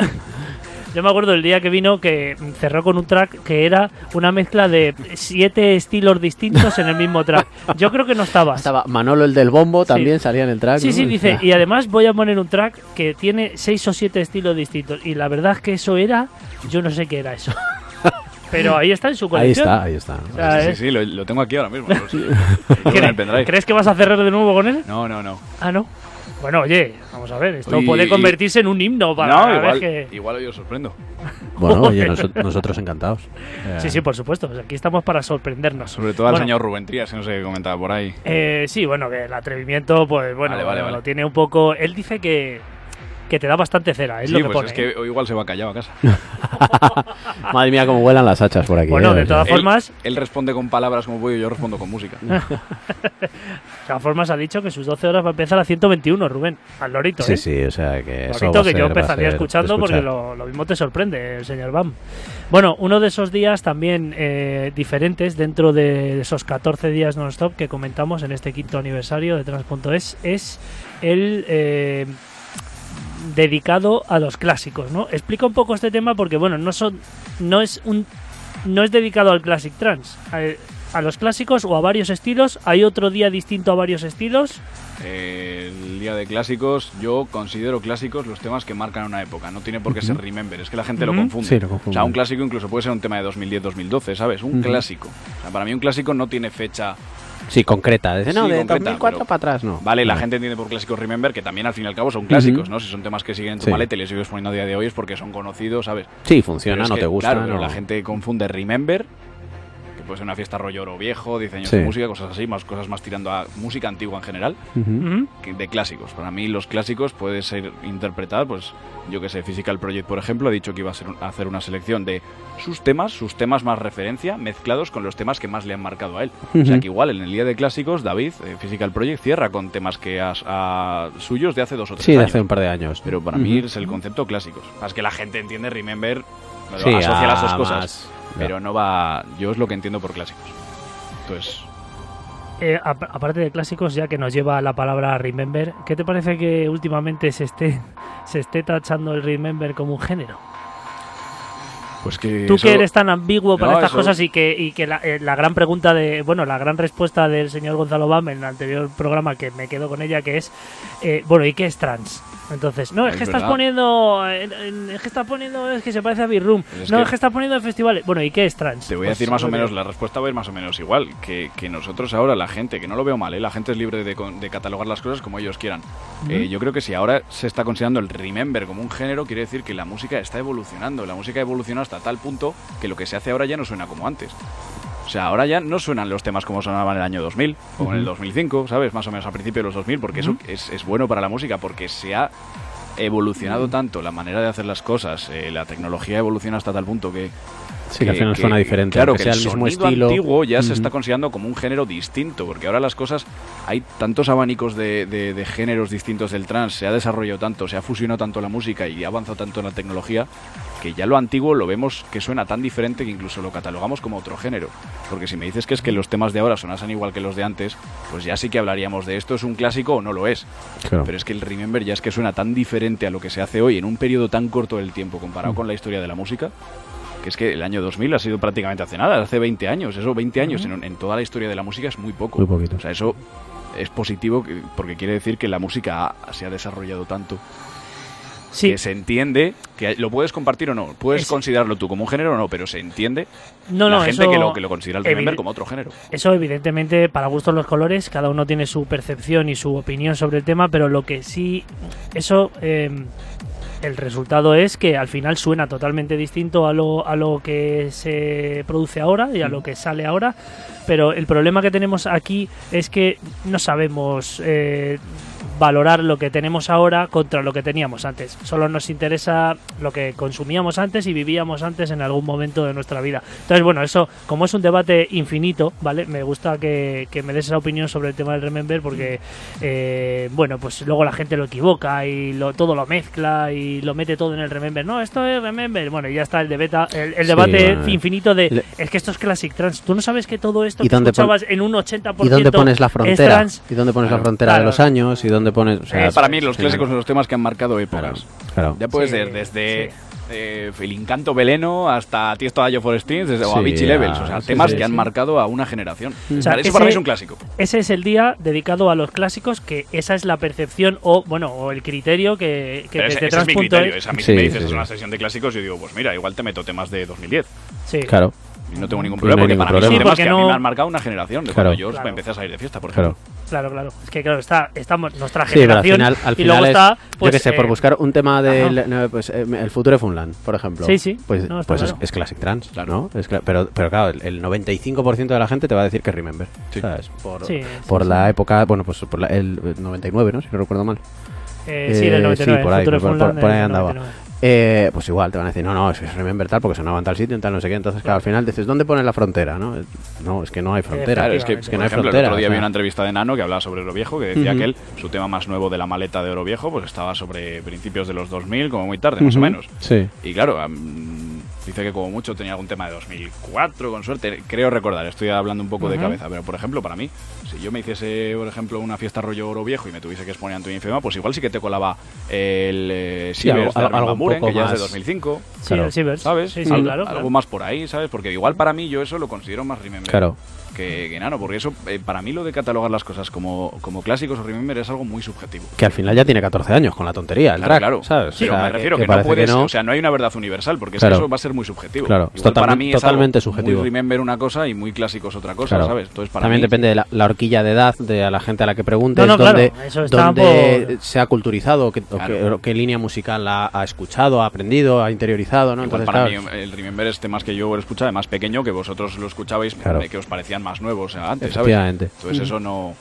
Yo me acuerdo el día que vino que cerró con un track que era una mezcla de siete estilos distintos en el mismo track. Yo creo que no estabas. Estaba Manolo, el del bombo, Sí. también salía en el track. Sí, ¿no? sí, dice, Ah, y además voy a poner un track que tiene seis o siete estilos distintos. Y la verdad es que eso era, yo no sé qué era eso. Pero ahí está en su Ahí colección. está, ahí está. O sea, sí, es- sí, sí, lo, lo tengo aquí ahora mismo. Lo. ¿Crees que vas a cerrar de nuevo con él? No, no, no. Ah, no. Bueno, oye, vamos a ver, esto Y- puede y- convertirse en un himno para no, igual, que... igual hoy os sorprendo. Bueno, oye, noso- nosotros encantados. Eh, Sí, sí, por supuesto. pues aquí estamos para sorprendernos. Sobre todo al Bueno, señor Rubén Trías, que no sé qué comentaba por ahí. Eh, sí, bueno, que el atrevimiento, pues bueno, Vale, vale, lo vale. tiene un poco. Él dice que, que te da bastante cera, es sí, lo que pues pone. es que igual se va callado a casa. Madre mía, cómo vuelan las hachas por aquí. Bueno, eh, de todas formas, Él, él responde con palabras como puedo y yo respondo con música. De todas formas ha dicho que sus 12 horas va a empezar a 121, Rubén, al lorito, Sí, ¿eh? sí, o sea que eso Lorito va que ser- yo empezaría escuchando porque lo, lo mismo te sorprende, el señor Bam. Bueno, uno de esos días también eh, diferentes dentro de esos 14 días non-stop que comentamos en este quinto aniversario de Trans.es es el eh, dedicado a los clásicos, ¿no? Explica un poco este tema porque, bueno, no son, no es un, no es dedicado al classic trans. A, los clásicos o a varios estilos. Hay otro día distinto a varios estilos. Eh, el día de clásicos, yo considero clásicos los temas que marcan una época. No tiene por qué ser Remember, es que la gente Ujú. lo confunde. Sí, lo O confundo. sea, un clásico incluso puede ser un tema de 2010-2012, ¿sabes? Un Ujú. clásico. O sea, para mí un clásico no tiene fecha. Sí, concreta. Dice, no, Sí, de concreta, 2004 pero- para atrás, no. Vale, la No. gente entiende por clásicos Remember que también al fin y al cabo son clásicos, Ujú. ¿no? Si son temas que siguen en tu Sí. maleta y les sigues poniendo a día de hoy es porque son conocidos, ¿sabes? Sí, funciona, Pero no que, te gusta. Claro, pero no. la gente confunde Remember, puede ser una fiesta rollo oro viejo, 10 años de música, cosas así, más cosas más tirando a música antigua en general, que de clásicos. Para mí los clásicos puede ser interpretar, pues yo que sé, Physical Project, por ejemplo, ha dicho que iba a, ser a hacer una selección de sus temas, sus temas más referencia, mezclados con los temas que más le han marcado a él. O sea que igual en el día de clásicos, David, eh, Physical Project, cierra con temas que has- a suyos de hace dos o tres Sí, de años. hace un par de años. Pero para mí Ujú. es el concepto clásicos. Es que la gente entiende Remember, Sí, asocia las dos a cosas. más- Pero no va. Yo es lo que entiendo por clásicos. Entonces, Eh, ap- aparte de clásicos, ya que nos lleva la palabra Remember, ¿qué te parece que últimamente se esté, se esté tachando el Remember como un género? pues que. Tú eso- que eres tan ambiguo para No, estas eso- cosas y que, y que la, eh, la gran pregunta de, bueno, la gran respuesta del señor Gonzalo Bam en el anterior programa que me quedo con ella, que es, eh, bueno, ¿y qué es trans? Entonces, no, es, Es que estás poniendo, en- en- es que estás poniendo, es que se parece a Big Room. Es no, que- es que estás poniendo en festivales. Bueno, ¿y qué es trans? Te voy a Pues, decir más o que- menos, la respuesta va a ir más o menos igual. Que, que nosotros ahora, la gente, que no lo veo mal, ¿eh? la gente es libre de, de catalogar las cosas como ellos quieran. Eh, yo creo que si ahora se está considerando el remember como un género, quiere decir que la música está evolucionando. La música evoluciona hasta tal punto que lo que se hace ahora ya no suena como antes. O sea, ahora ya no suenan los temas como sonaban en el año 2000 o en el 2005, ¿sabes? Más o menos a principios de los 2000, porque eso es, es bueno para la música, porque se ha evolucionado tanto la manera de hacer las cosas, eh, la tecnología evoluciona hasta tal punto que Sí, que al final suena diferente. Claro, que sea el el mismo sonido estilo. antiguo ya se está considerando como un género distinto, porque ahora las cosas, hay tantos abanicos de, de- de géneros distintos del trance, se ha desarrollado tanto, se ha fusionado tanto la música y ha avanzado tanto en la tecnología, que ya lo antiguo lo vemos que suena tan diferente que incluso lo catalogamos como otro género. Porque si me dices que es que los temas de ahora sonasen igual que los de antes, pues ya sí que hablaríamos de esto es un clásico o no lo es. Claro. Pero es que el Remember ya es que suena tan diferente a lo que se hace hoy en un periodo tan corto del tiempo comparado con la historia de la música, que es que el año 2000 ha sido prácticamente hace nada, hace 20 años. Eso 20 años en, en toda la historia de la música es muy poco. Muy poquito. O sea, eso es positivo que- porque quiere decir que la música ha- se ha desarrollado tanto Sí, que se entiende que lo puedes compartir o no, puedes Es- considerarlo tú como un género o no, pero se entiende no, la no, gente eso, que lo que lo considera el Remember como otro género. Eso, evidentemente, para gustos los colores, cada uno tiene su percepción y su opinión sobre el tema, pero lo que sí, eso, eh, el resultado es que al final suena totalmente distinto a lo, a lo que se produce ahora y a lo que sale ahora, pero el problema que tenemos aquí es que no sabemos eh, valorar lo que tenemos ahora contra lo que teníamos antes. Solo nos interesa lo que consumíamos antes y vivíamos antes en algún momento de nuestra vida. Entonces, bueno, eso, como es un debate infinito, ¿vale? Me gusta que, que me des esa opinión sobre el tema del Remember porque, eh, bueno, pues luego la gente lo equivoca y lo, todo lo mezcla y lo mete todo en el Remember. No, esto es Remember. Bueno, y ya está el, debata, el, el Sí, debate bueno, infinito de, le- es que esto es Classic Trans. Tú no sabes que todo esto ¿Y que dónde escuchabas en un 80% ¿Y dónde pones la frontera? trans. ¿Y dónde pones la frontera claro. de los años? ¿Y dónde pones.? O sea, Eh, para mí los sí, clásicos son los temas que han marcado épocas. Claro. Ya puede Sí, ser desde sí. eh, el Encanto Veleno hasta Tiesto Ayo Forestines desde, o Sí, Avicii Levels. O sea, sí, temas sí, que han sí. marcado a una generación. O sea, Eso para mí ese- es un clásico. Ese es el día dedicado a los clásicos, que esa es la percepción o, bueno, o el criterio que, que ese, desde ese es mi criterio. Es a mí Sí, si me dices sí, es sí. una sesión de clásicos, yo digo, pues mira, igual te meto temas de 2010. Sí. Claro. Y no tengo ningún Y no problema, porque ningún para mí son problema. Sí, temas que a mí no- me han marcado una generación. De Claro. cuando yo Claro. empecé a salir de fiesta, por ejemplo. Claro, claro. Es que, claro, está, estamos nuestra Sí, pero al generación. final, al y luego final es, está, pues, yo qué sé, por eh, buscar un tema del no, pues, eh, el futuro de Funland, por ejemplo. Sí, sí. Pues, No, está pues es, claro. es Classic Trans, Claro. ¿no? Es pero, pero claro, el, el 95% de la gente te va a decir que Remember. Sí. ¿sabes? Por, Sí, por sí, la época, bueno, pues por la- el 99, ¿no? Si no recuerdo mal. eh, sí, del eh, 99. sí, por ahí, por- por- por ahí andaba. 99. Eh, pues igual te van a decir, no, no, es es Remember tal, porque sonaba en tal sitio, en tal no sé qué. Entonces, claro, al final dices, ¿dónde pones la frontera? No, no es que no hay frontera. Claro, es que, no hay frontera, el otro día o vi una entrevista de Nano que hablaba sobre Oro Viejo, que decía que él, su tema más nuevo de la maleta de Oro Viejo, pues estaba sobre principios de los 2000, como muy tarde, más o menos. Sí. Y claro, am, dice que como mucho tenía algún tema de 2004, con suerte. Creo recordar, estoy hablando un poco de cabeza, pero por ejemplo, para mí, si yo me hiciese, por ejemplo, una fiesta rollo oro viejo y me tuviese que exponer ante un infema, pues igual sí que te colaba el eh, Sí, Sivers algo- de algo poco que ya es de más- 2005, Sí, Claro. el. ¿sabes? Sí, sí, Al- claro. algo claro. más por ahí, ¿sabes? Porque igual para mí yo eso lo considero más Remember Claro. Que, que Nano, porque eso, eh, para mí lo de catalogar las cosas como, como clásicos o Remember es algo muy subjetivo. Que al final ya tiene 14 años con la tontería, el Claro, track, claro. ¿sabes? Pero O sea, me refiero que, no parece puedes, no. o sea, no hay una verdad universal, porque es Claro. eso va a ser muy subjetivo. Claro, Igual es para mí es totalmente algo subjetivo. Muy remember una cosa y muy clásico es otra cosa, Claro. ¿sabes? Entonces para También mí, depende de la, la horquilla de edad de a la gente a la que preguntes, No, dónde, por- se ha culturizado, qué, o Claro. qué- o qué línea musical ha, ha escuchado, ha aprendido, ha interiorizado, ¿no? Igual Entonces, para claro, mí el Remember este más que yo escuchaba de más pequeño que vosotros lo escuchabais Claro. eh, que os parecían más nuevos antes, ¿sabes? efectivamente. Entonces eso no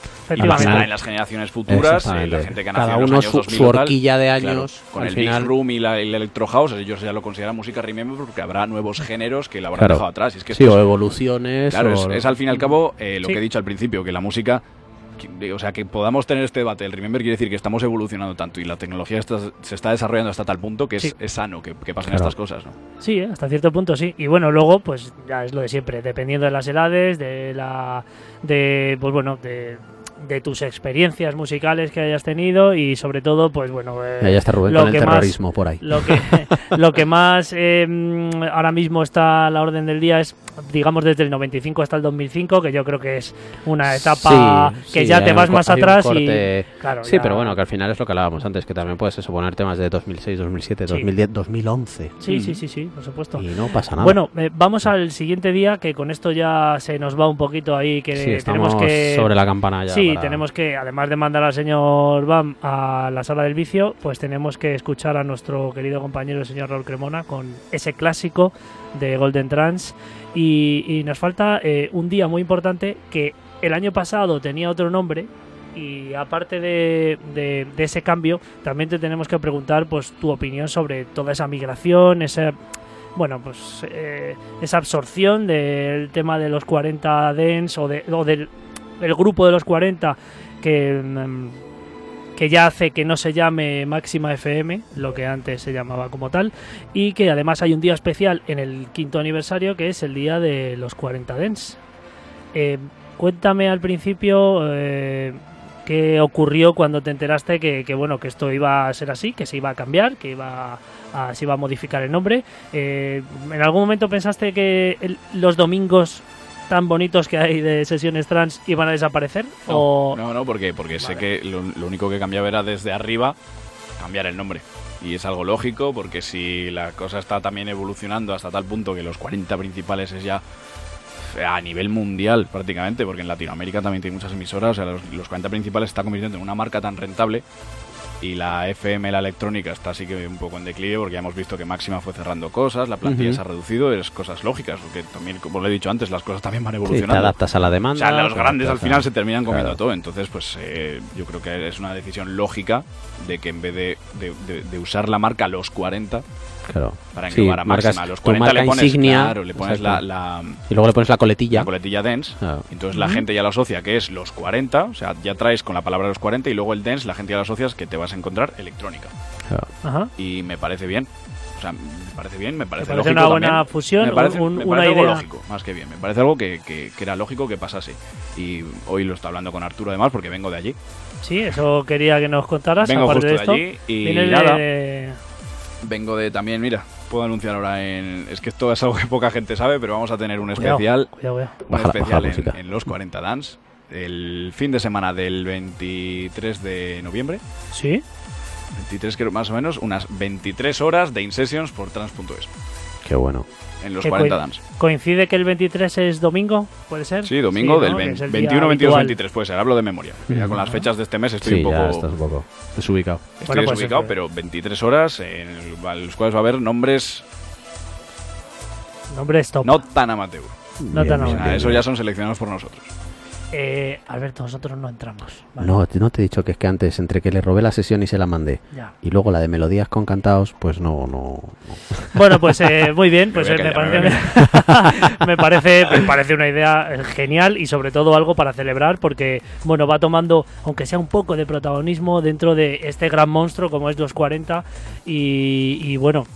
pasará en las generaciones futuras, eh, la gente que ha Cada nacido en los uno años su- 2000 su horquilla de claro, años, con al el final- Big Room y la, el Electro House, ellos ya lo consideran música Remember porque habrá nuevos géneros que la habrán Claro. dejado atrás. Y es que Sí, esto o es- evoluciones. Claro, es, o- es al fin y al cabo eh, lo Sí. que he dicho al principio, que la música, o sea, que podamos tener este debate, el Remember quiere decir que estamos evolucionando tanto y la tecnología está- se está desarrollando hasta tal punto que es, Sí. es sano que, que pasen Claro. estas cosas, ¿no? Sí, ¿eh? hasta cierto punto sí. Y bueno, luego, pues ya es lo de siempre, dependiendo de las edades, de la. de. pues bueno, de, de tus experiencias musicales que hayas tenido y sobre todo, pues bueno. eh, Ya, ya está Rubén lo con el que más- terrorismo por ahí. Lo que, lo que más eh, mm, ahora mismo está a la orden del día es, digamos, desde el 95 hasta el 2005, que yo creo que es una etapa Sí, que sí, ya te vas más atrás corte- y. Claro, Sí, ya- pero bueno, que al final es lo que hablábamos antes, que también puedes eso, poner temas de 2006, 2007, Sí. 2010, 2011. Sí, sí, sí, sí, por supuesto. Y no pasa nada. Bueno, eh, vamos al siguiente día, que con esto ya se nos va un poquito ahí, que tenemos que... sobre la campana ya. Sí, para- tenemos que, además de mandar al señor Bam a la sala del vicio, pues tenemos que escuchar a nuestro querido compañero el señor Raúl Cremona con ese clásico de Golden Trans. Y, y nos falta eh, un día muy importante que el año pasado tenía otro nombre. Y aparte de, de- ese cambio, también te tenemos que preguntar pues tu opinión sobre toda esa migración, esa bueno, pues eh, esa absorción del tema de los 40 Dens o, de, o del el grupo de los 40 que, mm, que ya hace que no se llame Máxima FM, lo que antes se llamaba como tal, y que además hay un día especial en el quinto aniversario que es el día de los 40 Dens. Eh, cuéntame al principio eh, qué ocurrió cuando te enteraste que, bueno que esto iba a ser así, que se iba a cambiar, que iba se iba a modificar el nombre. Eh, ¿En algún momento pensaste que los domingos tan bonitos que hay de sesiones trans iban a desaparecer? No, o... no, no, porque, porque sé que lo, lo único que cambiaba era desde arriba cambiar el nombre. Y es algo lógico porque si la cosa está también evolucionando hasta tal punto que los 40 principales es ya a nivel mundial prácticamente, porque en Latinoamérica también tiene muchas emisoras, o sea, los, los 40 principales está convirtiendo en una marca tan rentable y la FM, la electrónica, está así que un poco en declive porque ya hemos visto que Máxima fue cerrando cosas, la plantilla se ha reducido, es cosas lógicas, porque también, como lo he dicho antes, las cosas también van Sí, te evolucionando. adaptas a la O demanda. sea, los grandes al a- final se terminan comiendo Claro. todo. Entonces, pues eh, yo creo que es una decisión lógica de que en vez de, de- de- de usar la marca los 40 Claro. para Sí, englobar a marcas Máxima, los tu 40 le pones, insignia, claro, le pones la, la, Y luego le pones la coletilla. la coletilla dance. Claro. Entonces la Ujú. gente ya lo asocia que es los 40, o sea, ya traes con la palabra los 40 y luego el dance la gente ya lo asocias que te vas a encontrar electrónica. Claro. Ajá. Y me parece bien. O sea, me parece bien, me parece, parece lógico una buena también. fusión, me parece, un- me una parece algo idea. lógico, más que bien. Me parece algo que, que- que era lógico que pasase. Y hoy lo está hablando con Arturo además porque vengo de allí. Sí, eso quería que nos contaras. Vengo aparte justo de de esto. allí y nada. de- Vengo de también, mira, puedo anunciar ahora en... Es que esto es algo que poca gente sabe, pero vamos a tener un Cuidado, especial, cuidado, cuidado. un Baja la- baja especial en, en los 40 Dance. El fin de semana del 23 de noviembre. Sí. 23 creo más o menos, unas 23 horas de in-sessions por trans.es. Qué bueno. En los ¿Qué 40 coi- Dance. ¿Coincide que el 23 es domingo? ¿Puede ser? Sí, domingo ¿no? del Que 20 es el día 21, 22, habitual. 23 puede ser, hablo de memoria. Ya con las fechas de este mes estoy Sí, un ya poco... estás un poco desubicado. Estoy Bueno, pues, desubicado, eh, pero 23 horas en el- los cuales va a haber nombres Nombre stop. no tan amateur. No Bien, tan sea, bien, eso ya son seleccionados por nosotros. Eh, Alberto, nosotros no entramos. Vale, No, te- no te he dicho que es que antes, entre que le robé la sesión y se la mandé, ya. y luego la de melodías con cantados, pues no, no. no. Bueno, pues eh, muy bien, pues Me eh, me, parece, me parece me parece una idea eh, genial y sobre todo algo para celebrar porque bueno va tomando aunque sea un poco de protagonismo dentro de este gran monstruo como es los 40 y, y bueno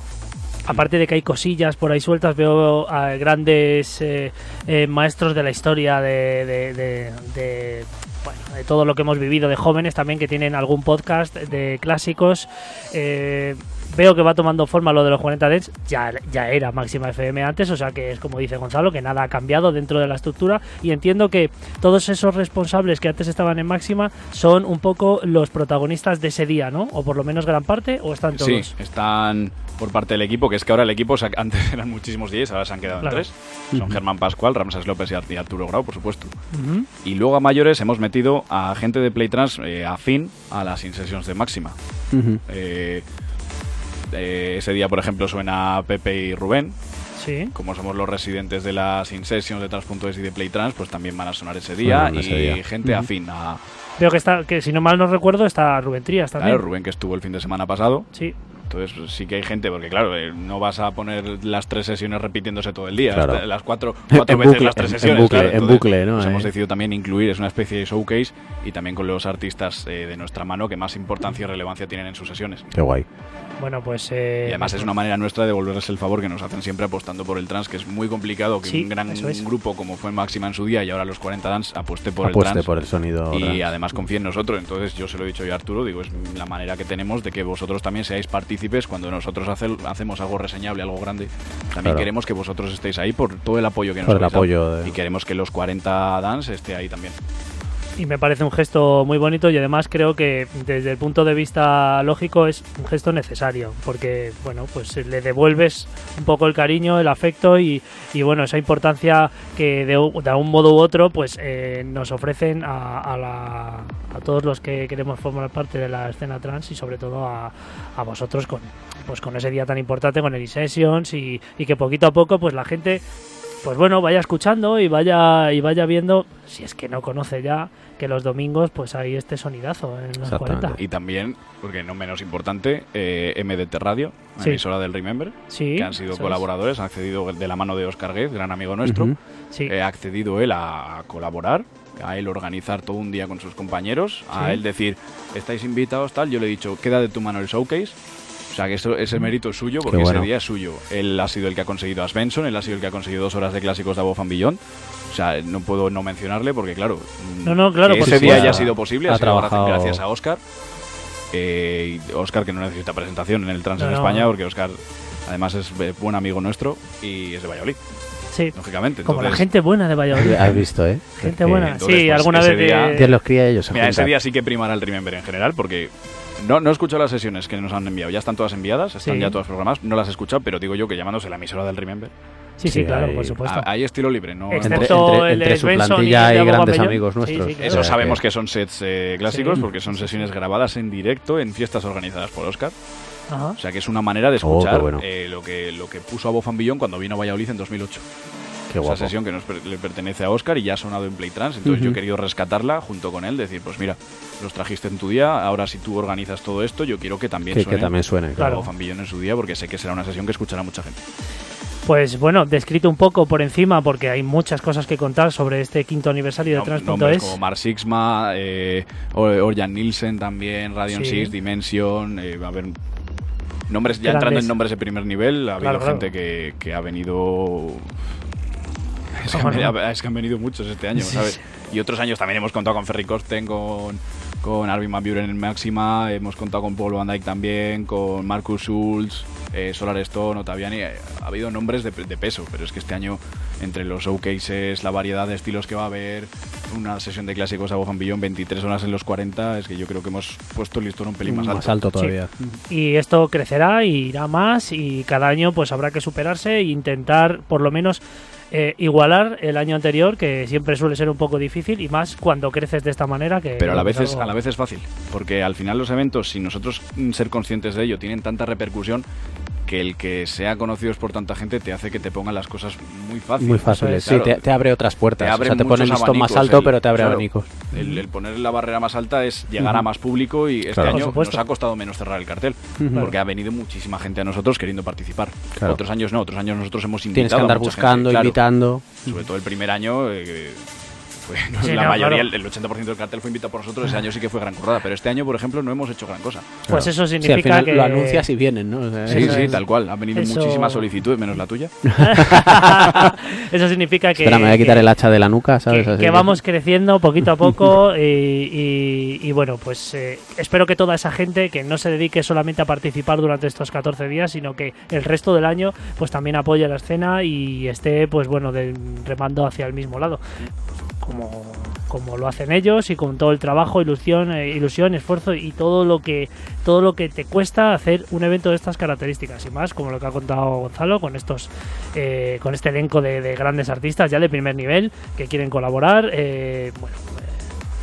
aparte de que hay cosillas por ahí sueltas veo a grandes eh, eh, maestros de la historia de, de- de- de- bueno, de todo lo que hemos vivido de jóvenes también que tienen algún podcast de clásicos. Eh, veo que va tomando forma lo de los 40 Dents, ya, ya era Máxima FM antes, o sea que es como dice Gonzalo, que nada ha cambiado dentro de la estructura y entiendo que todos esos responsables que antes estaban en Máxima son un poco los protagonistas de ese día, ¿no? O por lo menos gran parte, o están todos. Sí, están por parte del equipo, que es que ahora el equipo, se ha- antes eran muchísimos 10, ahora se han quedado Claro. en tres. Son Germán Pascual, Ramsés López y Ar- y Arturo Grau, por supuesto. Y luego a mayores hemos metido a gente de Playtrans eh, afín a las in-sessions de Máxima. Eh, eh, ese día, por ejemplo, suena Pepe y Rubén. Sí. Como somos los residentes de las in-sessions de Trans.es y de Playtrans, pues también van a sonar ese día. Y ese día. gente afín a Veo que está, que si no mal no recuerdo, está Rubén Trías también. claro, Rubén, que estuvo el fin de semana pasado. Sí. Entonces pues, sí que hay gente, porque claro, eh, no vas a poner las tres sesiones repitiéndose todo el día, Claro. las cuatro, cuatro veces bucle, las tres en- en sesiones. bucle, claro. en Entonces, bucle, ¿no? pues Eh. hemos decidido también incluir, es una especie de showcase y también con los artistas eh, de nuestra mano que más importancia y relevancia tienen en sus sesiones. Qué guay. Bueno, pues. eh, Y además es una manera nuestra de devolverles el favor que nos hacen siempre apostando por el trans, que es muy complicado que Sí, un gran es. grupo como fue Máxima en su día y ahora los 40 Dance apueste por el Apueste trans. por el sonido. y trans. además confía en nosotros. Entonces yo se lo he dicho yo a Arturo, digo, es la manera que tenemos de que vosotros también seáis partícipes cuando nosotros hace- hacemos algo reseñable, algo grande. También Claro. queremos que vosotros estéis ahí por todo el apoyo que nos Por el habéis dado. apoyo de- Y queremos que los 40 Dance esté ahí también. Y me parece un gesto muy bonito y además creo que desde el punto de vista lógico es un gesto necesario porque bueno pues le devuelves un poco el cariño, el afecto y, y, bueno esa importancia que de, de un modo u otro pues eh, nos ofrecen a, a la- a todos los que queremos formar parte de la escena trans y sobre todo a, a vosotros con pues con ese día tan importante con el e-sessions y, y que poquito a poco pues la gente pues bueno, vaya escuchando y vaya y vaya viendo, si es que no conoce ya, que los domingos pues hay este sonidazo en los Exactamente. 40. Y también, porque no menos importante, eh, MDT Radio, Sí. emisora del Remember, Sí, que han sido eso es. colaboradores, han accedido de la mano de Oscar Guez, gran amigo nuestro. Ujú. Sí, Eh, ha accedido él a, a colaborar, a él organizar todo un día con sus compañeros, a Sí. él decir, estáis invitados, tal. Yo le he dicho, queda de tu mano el showcase. O sea, que eso, ese mérito es suyo porque bueno. ese día es suyo. Él ha sido el que ha conseguido a Svensson, él ha sido el que ha conseguido dos horas de clásicos de Above and Beyond. O sea, no puedo no mencionarle porque, claro, No, no, claro, que por ese día haya sido posible, ha, Ha sido gra- trabajado- gracias a Oscar. Eh, Oscar, que no necesita presentación en el trans No, en no. España, porque Oscar además es buen amigo nuestro y es de Valladolid, sí, lógicamente. como la gente buena de Valladolid. Has visto, ¿eh? gente buena. entonces, sí, pues, alguna vez día- de- los cría ellos Mira, ese día sí que primará el Remember en general, porque no, no he escuchado las sesiones que nos han enviado. Ya están todas enviadas, están Sí. ya todas programadas. No las he escuchado, pero digo yo que llamándose la emisora del Remember. Sí, sí, Sí, claro, hay- por supuesto. a- Hay estilo libre, ¿no? Excepto Entre- entre- el de entre su Svensson y plantilla Boba grandes amigos nuestros. sí, claro. Eso sabemos que- son sets eh, clásicos Sí. porque son sesiones grabadas en directo en fiestas organizadas por Oscar. Ajá. O sea que es una manera de Oh, escuchar bueno. eh, lo, que, lo que puso a Bofan Billón cuando vino a Valladolid en 2008. Qué Esa sesión que nos per- le pertenece a Oscar y ya ha sonado en Playtrans. Entonces yo he querido rescatarla junto con él, decir, pues mira, los trajiste en tu día, ahora si tú organizas todo esto, yo quiero que también Que, que suene también suene, claro. Claro. Bofan Billón en su día porque sé que será una sesión que escuchará mucha gente. Pues bueno, descrito un poco por encima porque hay muchas cosas que contar sobre este quinto aniversario de Trans.es. como Mar Sixma, eh, Or- Orjan Nielsen también, Radion Sí. 6, Dimension, eh, a ver, nombres, ya Grandes. entrando en nombres de primer nivel, ha habido Claro, claro. gente que, que ha venido... Es que, ¿Cómo han, venido- es que han venido muchos este año, Sí, ¿sabes? sí. Y otros años también hemos contado con Ferry Kosten, con, con Arvin Van Buren en Máxima, hemos contado con Paul Van Dyke también, con Marcus Schulz, eh, Solar Stone, Otaviani. eh, ha habido nombres de, de peso, pero es que este año, entre los showcases, la variedad de estilos que va a haber, una sesión de clásicos a Bojan Billón, 23 horas en los 40, es que yo creo que hemos puesto el listón un pelín más alto. Más alto todavía. y esto crecerá y irá más y cada año pues habrá que superarse e intentar por lo menos eh, igualar el año anterior que siempre suele ser un poco difícil y más cuando creces de esta manera que Pero a la, vez es, algo- a la vez es fácil, porque al final los eventos, sin nosotros ser conscientes de ello, tienen tanta repercusión que el que sea conocidos por tanta gente te hace que te pongan las cosas muy fáciles. Muy fácil, es, sí, te, te abre otras puertas. te o abre sea, te pone el listón más alto, el- pero te abre claro, abanicos. El, el poner la barrera más alta es llegar a más público y este Claro. Año nos ha costado menos cerrar el cartel, porque ha venido muchísima gente a nosotros queriendo participar. Claro. Otros años no, otros años nosotros hemos invitado Tienes que andar buscando, gente, invitando. Sobre todo el primer año, eh, Fue, Sí, la no, mayoría, claro. el, el 80% del cartel fue invitado por nosotros. Ese año sí que fue gran currada. Pero este año, por ejemplo, no hemos hecho gran cosa. Pues eso Sí, al significa final que. lo anuncias y vienen, ¿no? O sea, Sí, sí, es. tal cual. Han venido Eso- muchísimas solicitudes, menos la tuya. eso significa que. Espera, me voy a quitar que- el hacha de la nuca, ¿sabes? que, Así que vamos creciendo poquito a poco y, y- y bueno, pues eh, espero que toda esa gente que no se dedique solamente a participar durante estos 14 días, sino que el resto del año pues también apoye la escena y esté pues bueno, de- remando hacia el mismo lado. Como, como lo hacen ellos y con todo el trabajo, ilusión, eh, ilusión, esfuerzo y todo lo que todo lo que te cuesta hacer un evento de estas características y más, como lo que ha contado Gonzalo, con estos eh, con este elenco de, de grandes artistas ya de primer nivel que quieren colaborar. eh, bueno,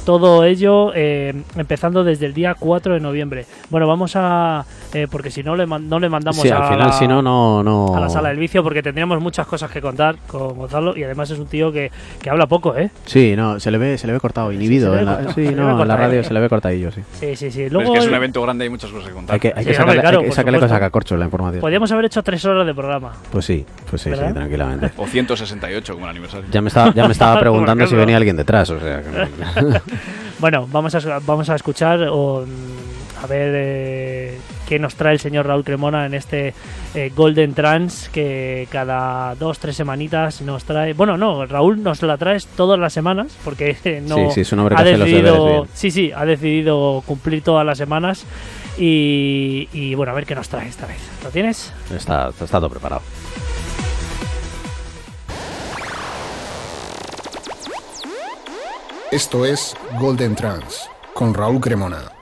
todo ello eh, empezando desde el día 4 de noviembre. Bueno, vamos a. eh, porque si no le, no le mandamos Sí, a, al final, la, si no, no, no. a la sala del vicio porque tendríamos muchas cosas que contar con Gonzalo y además es un tío que, que habla poco, ¿eh? Sí, no, se le ve, se le ve cortado, inhibido. se le ve en la, cortado, sí, no, en la radio ¿eh? se le ve cortadillo, sí. Sí, sí, sí. Pero es Luego que es un evento grande y hay muchas cosas que contar. Hay que, hay que Sí, sacarle, claro, hay que sacarle cosas a corcho la información. podríamos haber hecho tres horas de programa. Pues sí, pues sí, sí, tranquilamente. O 168 como el aniversario. Ya me estaba, ya me estaba preguntando si venía alguien detrás, o sea. que- Bueno, vamos a, vamos a escuchar o, mm, a ver eh, qué nos trae el señor Raúl Cremona en este eh, Golden Trans que cada dos, tres semanitas nos trae. Bueno, no, Raúl nos la trae todas las semanas porque eh, no Sí, sí, es un hombre que ha decidido, sí, sí, ha decidido cumplir todas las semanas y, y, bueno, a ver qué nos trae esta vez. ¿Lo tienes? Está, está todo preparado. Esto es Golden Trans con Raúl Cremona.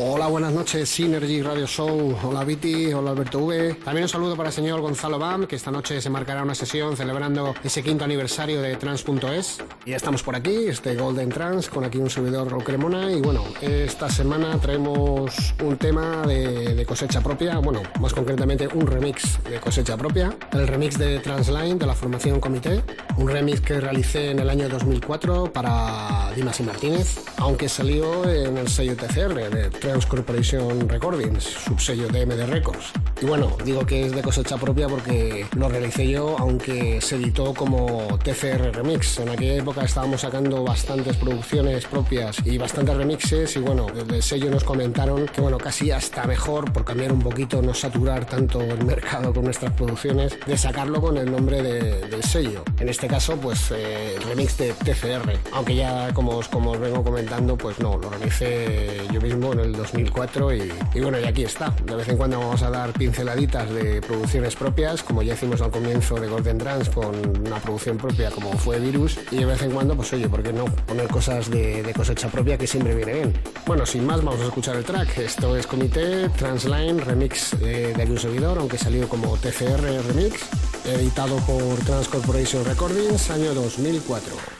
Hola, buenas noches, Synergy Radio Show. Hola, Viti. Hola, Alberto V. También un saludo para el señor Gonzalo Bam, que esta noche se marcará una sesión celebrando ese quinto aniversario de Trans.es. Y ya estamos por aquí, este Golden Trans, con aquí un servidor Raúl Cremona. Y bueno, esta semana traemos un tema de, de cosecha propia, bueno, más concretamente un remix de cosecha propia. El remix de Transline de la formación Comité. Un remix que realicé en el año 2004 para Dimas y Martínez, aunque salió en el sello TCR de Trans Corporation Recordings, subsello de MD Records. Y bueno, digo que es de cosecha propia porque lo realicé yo, aunque se editó como TCR Remix. En aquella época estábamos sacando bastantes producciones propias y bastantes remixes y bueno, desde el sello nos comentaron que bueno, casi hasta mejor por cambiar un poquito, no saturar tanto el mercado con nuestras producciones, de sacarlo con el nombre de- del sello. En este caso, pues eh, remix de TCR, aunque ya como os, como os vengo comentando, pues no, lo realicé yo mismo en el 2004 y, y bueno, y aquí está. De vez en cuando vamos a dar pinceladitas de producciones propias, como ya hicimos al comienzo de Golden Trans con una producción propia como fue Virus, y de vez en cuando, pues oye, ¿por qué no poner cosas de, de cosecha propia que siempre viene bien? Bueno, sin más, vamos a escuchar el track. Esto es Comité Transline Remix eh, de algún servidor, aunque salió como TCR Remix, editado por Trans Corporation Recordings, año 2004.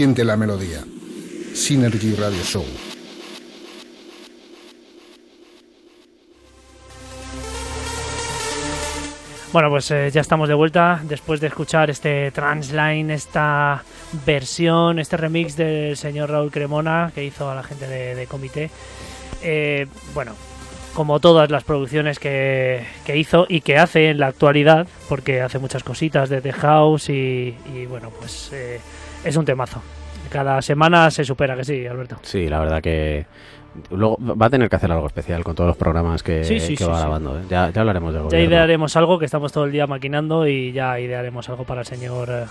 Siente la melodía. Synergy Radio Show. Bueno, pues eh, ya estamos de vuelta después de escuchar este Transline, esta versión, este remix del señor Raúl Cremona que hizo a la gente de, Comité. Eh, bueno, como todas las producciones que, hizo y que hace en la actualidad, porque hace muchas cositas de The House y, y bueno, pues eh, es un temazo. Cada semana se supera, que sí, Alberto. Sí, la verdad que luego va a tener que hacer algo especial con todos los programas que, Sí, sí, que sí, va grabando. ¿eh? Ya, ya hablaremos de Ya gobierno. idearemos algo, que estamos todo el día maquinando y ya idearemos algo para el señor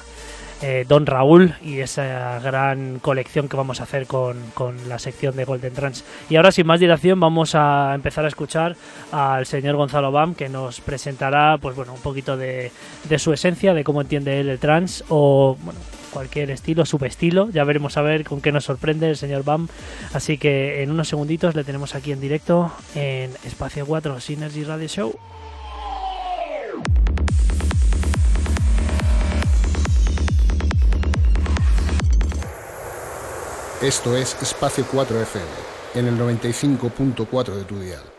eh, Don Raúl y esa gran colección que vamos a hacer con, con la sección de Golden Trans. Y ahora, sin más dilación, vamos a empezar a escuchar al señor Gonzalo Bam, que nos presentará pues bueno, un poquito de, de su esencia, de cómo entiende él el trans o bueno, cualquier estilo, subestilo. Ya veremos a ver con qué nos sorprende el señor Bam. Así que en unos segunditos le tenemos aquí en directo en Espacio 4 Synergy Radio Show. Esto es Espacio 4 FM, en el 95.4 de tu dial.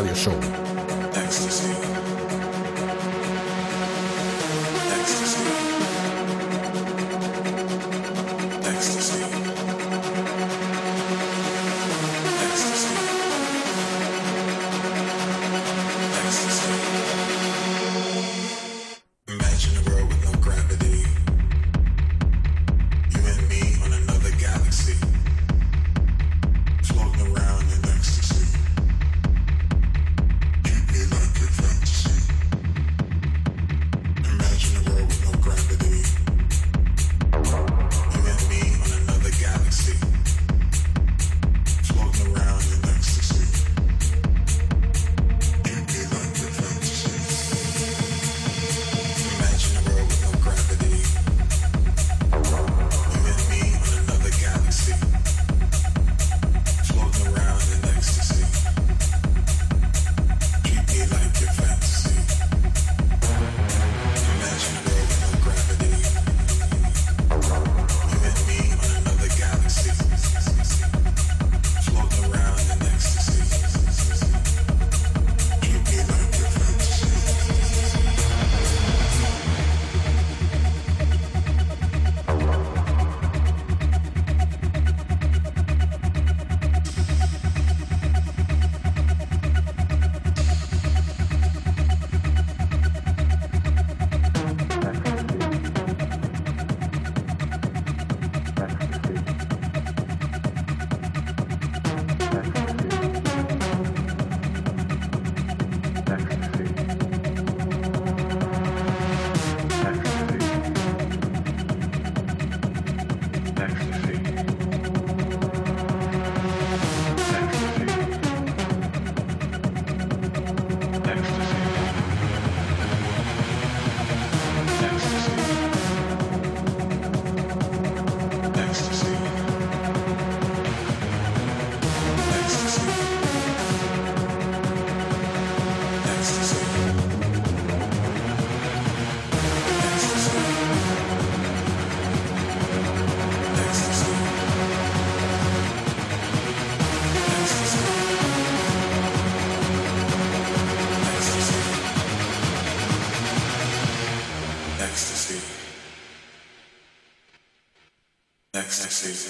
Radio Show. safely.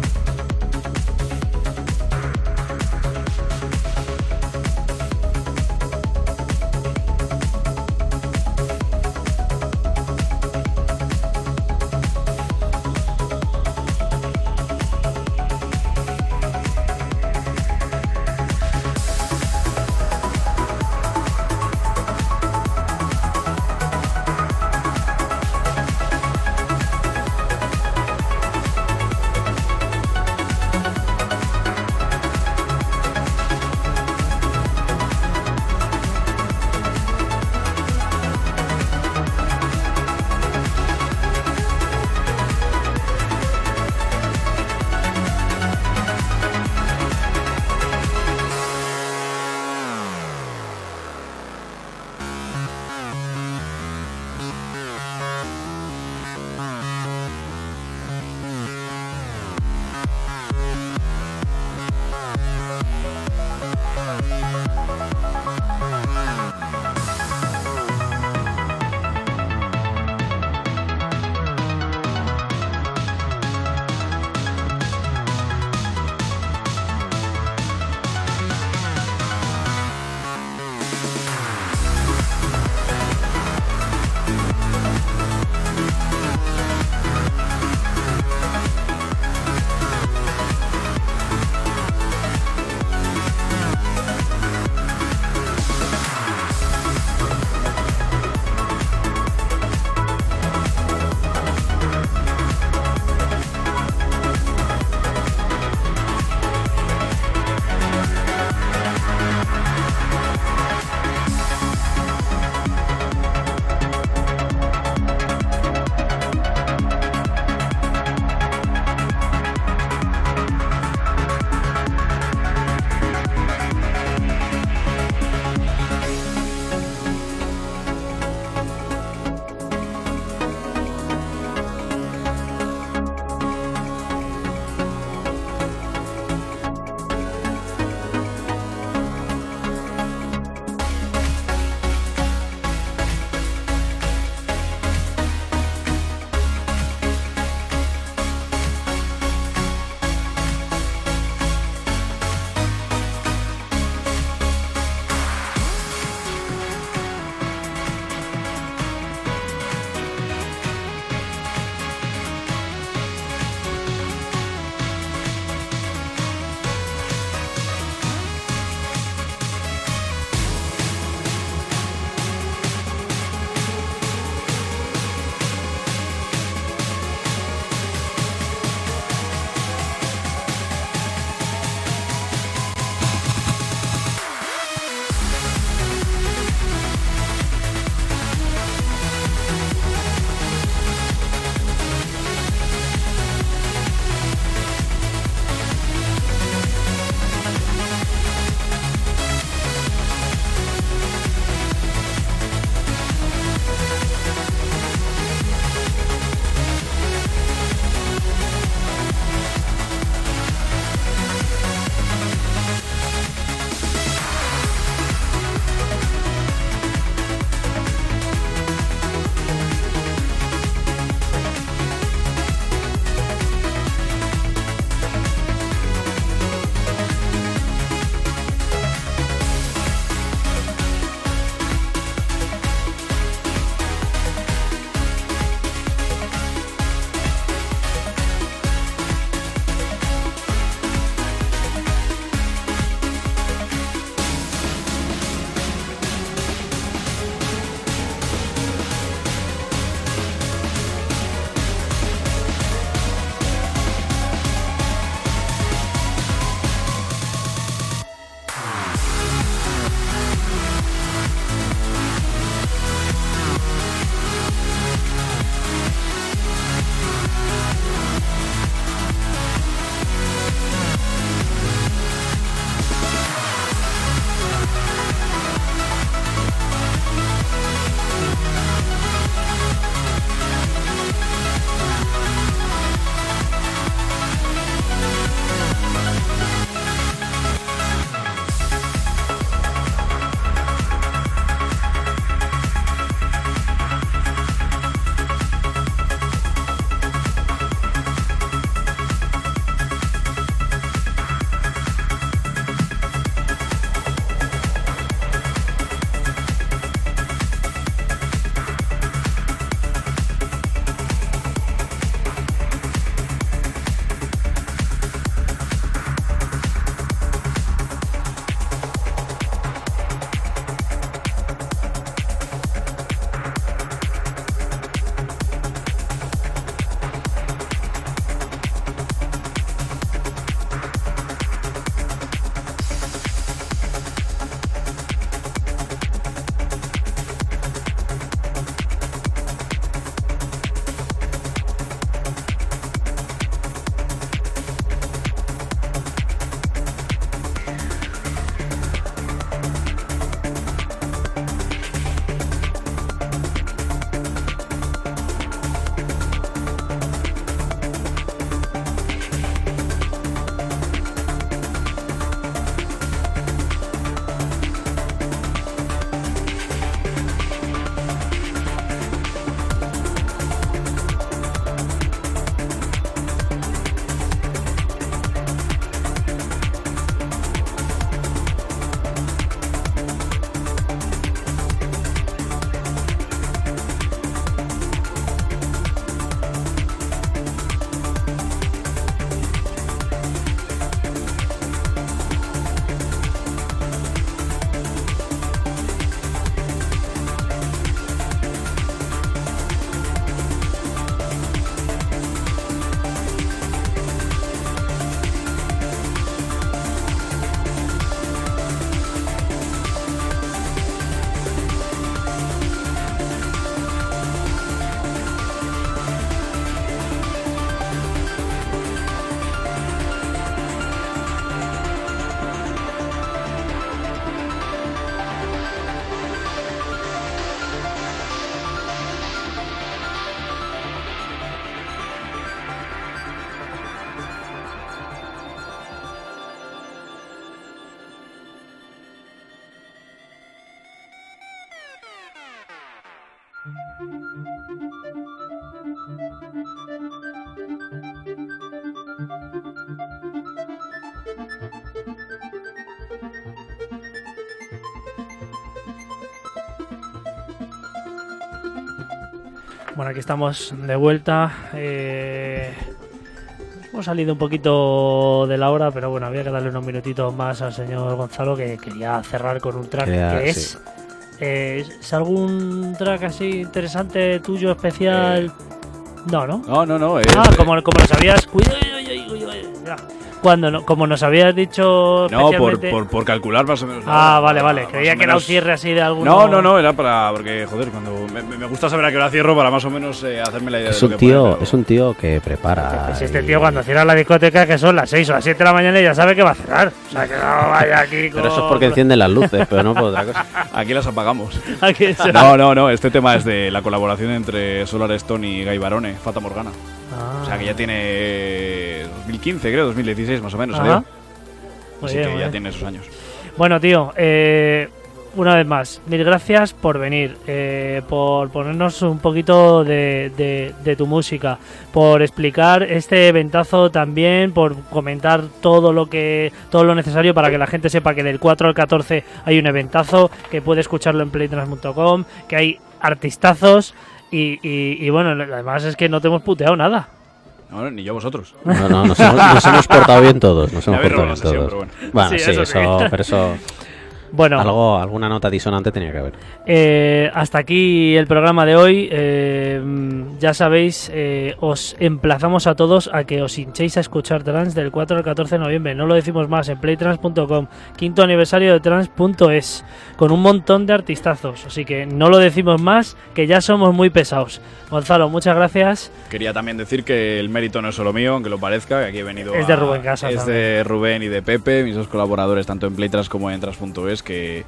Bueno, aquí estamos de vuelta. eh, hemos salido un poquito de la hora, pero bueno, había que darle unos minutitos más al señor Gonzalo que quería cerrar con un track Quería- que sí. es. eh, ¿Es algún track así interesante tuyo, especial? no, ¿no? No, no, no. es- Ah, como, como nos habías. Cuida, Cuando no- como nos habías dicho. No, por, por, por calcular más o menos. Ah, hora, vale, para vale. Creía que era un cierre así de algún. No, no, no, era para. Porque, joder, cuando. Me, me gusta saber a qué hora cierro para más o menos eh, hacerme la idea Es de un lo que tío, poner, es un tío que prepara. Pues este y- tío cuando cierra la discoteca, que son las 6 o las 7 de la mañana, ya sabe que va a cerrar. O sea, que no vaya aquí con... Pero eso es porque enciende las luces, pero no por otra cosa. Aquí las apagamos. Aquí No, no, no. Este tema es de la colaboración entre Solar Stone y Guy Barone, Fata Morgana. Ah. O sea que ya tiene 2015, creo, 2016 más o menos. Salió. Así bien, que ya tiene sus años. Bueno, tío, eh, una vez más, mil gracias por venir, eh, por ponernos un poquito de, de- de tu música, por explicar este eventazo también, por comentar todo lo que todo lo necesario para que la gente sepa que del 4 al 14 hay un eventazo, que puede escucharlo en playtrans.com, que hay artistazos y, y- y bueno, además es que no te hemos puteado nada. No, ni yo vosotros. No, no, nos hemos, nos hemos portado bien todos. Nos hemos portado bien todos. sesión, pero Bueno, Sí, sí, eso eso, pero eso. Bueno, Algo, alguna nota disonante tenía que haber. Eh, hasta aquí el programa de hoy. Eh, ya sabéis, eh, os emplazamos a todos a que os hinchéis a escuchar trans del 4 al 14 de noviembre. No lo decimos más en playtrans.com, quinto aniversario de trans.es, con un montón de artistazos. Así que no lo decimos más, que ya somos muy pesados. Gonzalo, muchas gracias. Quería también decir que el mérito no es solo mío, aunque lo parezca, que aquí he venido. Es de Rubén Casas Es también. de Rubén y de Pepe, mis dos colaboradores, tanto en Playtras como en Que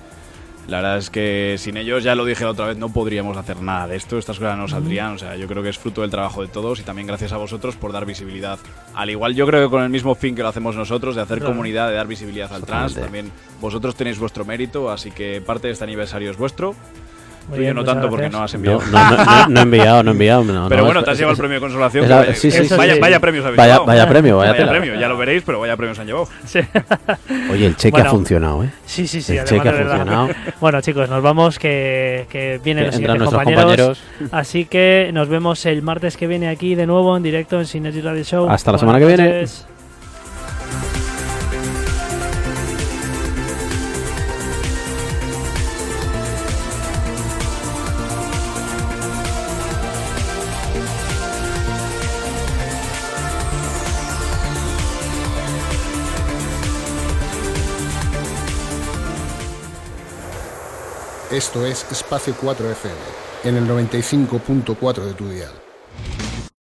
la verdad es que sin ellos, ya lo dije la otra vez, no podríamos hacer nada de esto, estas cosas no saldrían. O sea, yo creo que es fruto del trabajo de todos y también gracias a vosotros por dar visibilidad. Al igual, yo creo que con el mismo fin que lo hacemos nosotros, de hacer Claro. comunidad, de dar visibilidad al trans, también vosotros tenéis vuestro mérito, así que parte de este aniversario es vuestro. Muy Tuyo bien, no tanto porque gracias. no has enviado. no, no, no- no he enviado, no he enviado. no, Pero no, bueno, es- te has llevado el premio de consolación. que la- vaya, sí, sí, sí, vaya, sí. vaya premios habéis Vaya, vaya premio, vaya, tela. premio, ya lo veréis, pero vaya premios han llevado. Sí, Oye, el cheque Bueno. ha funcionado, ¿eh? sí, sí. sí, El cheque ha funcionado. Bueno, chicos, nos vamos, que, que vienen Que los siguientes compañeros. compañeros. Así que nos vemos el martes que viene aquí de nuevo en directo en Synergy Radio Show. Hasta la semana que viene. Esto es Espacio 4 FM, en el 95.4 de tu dial.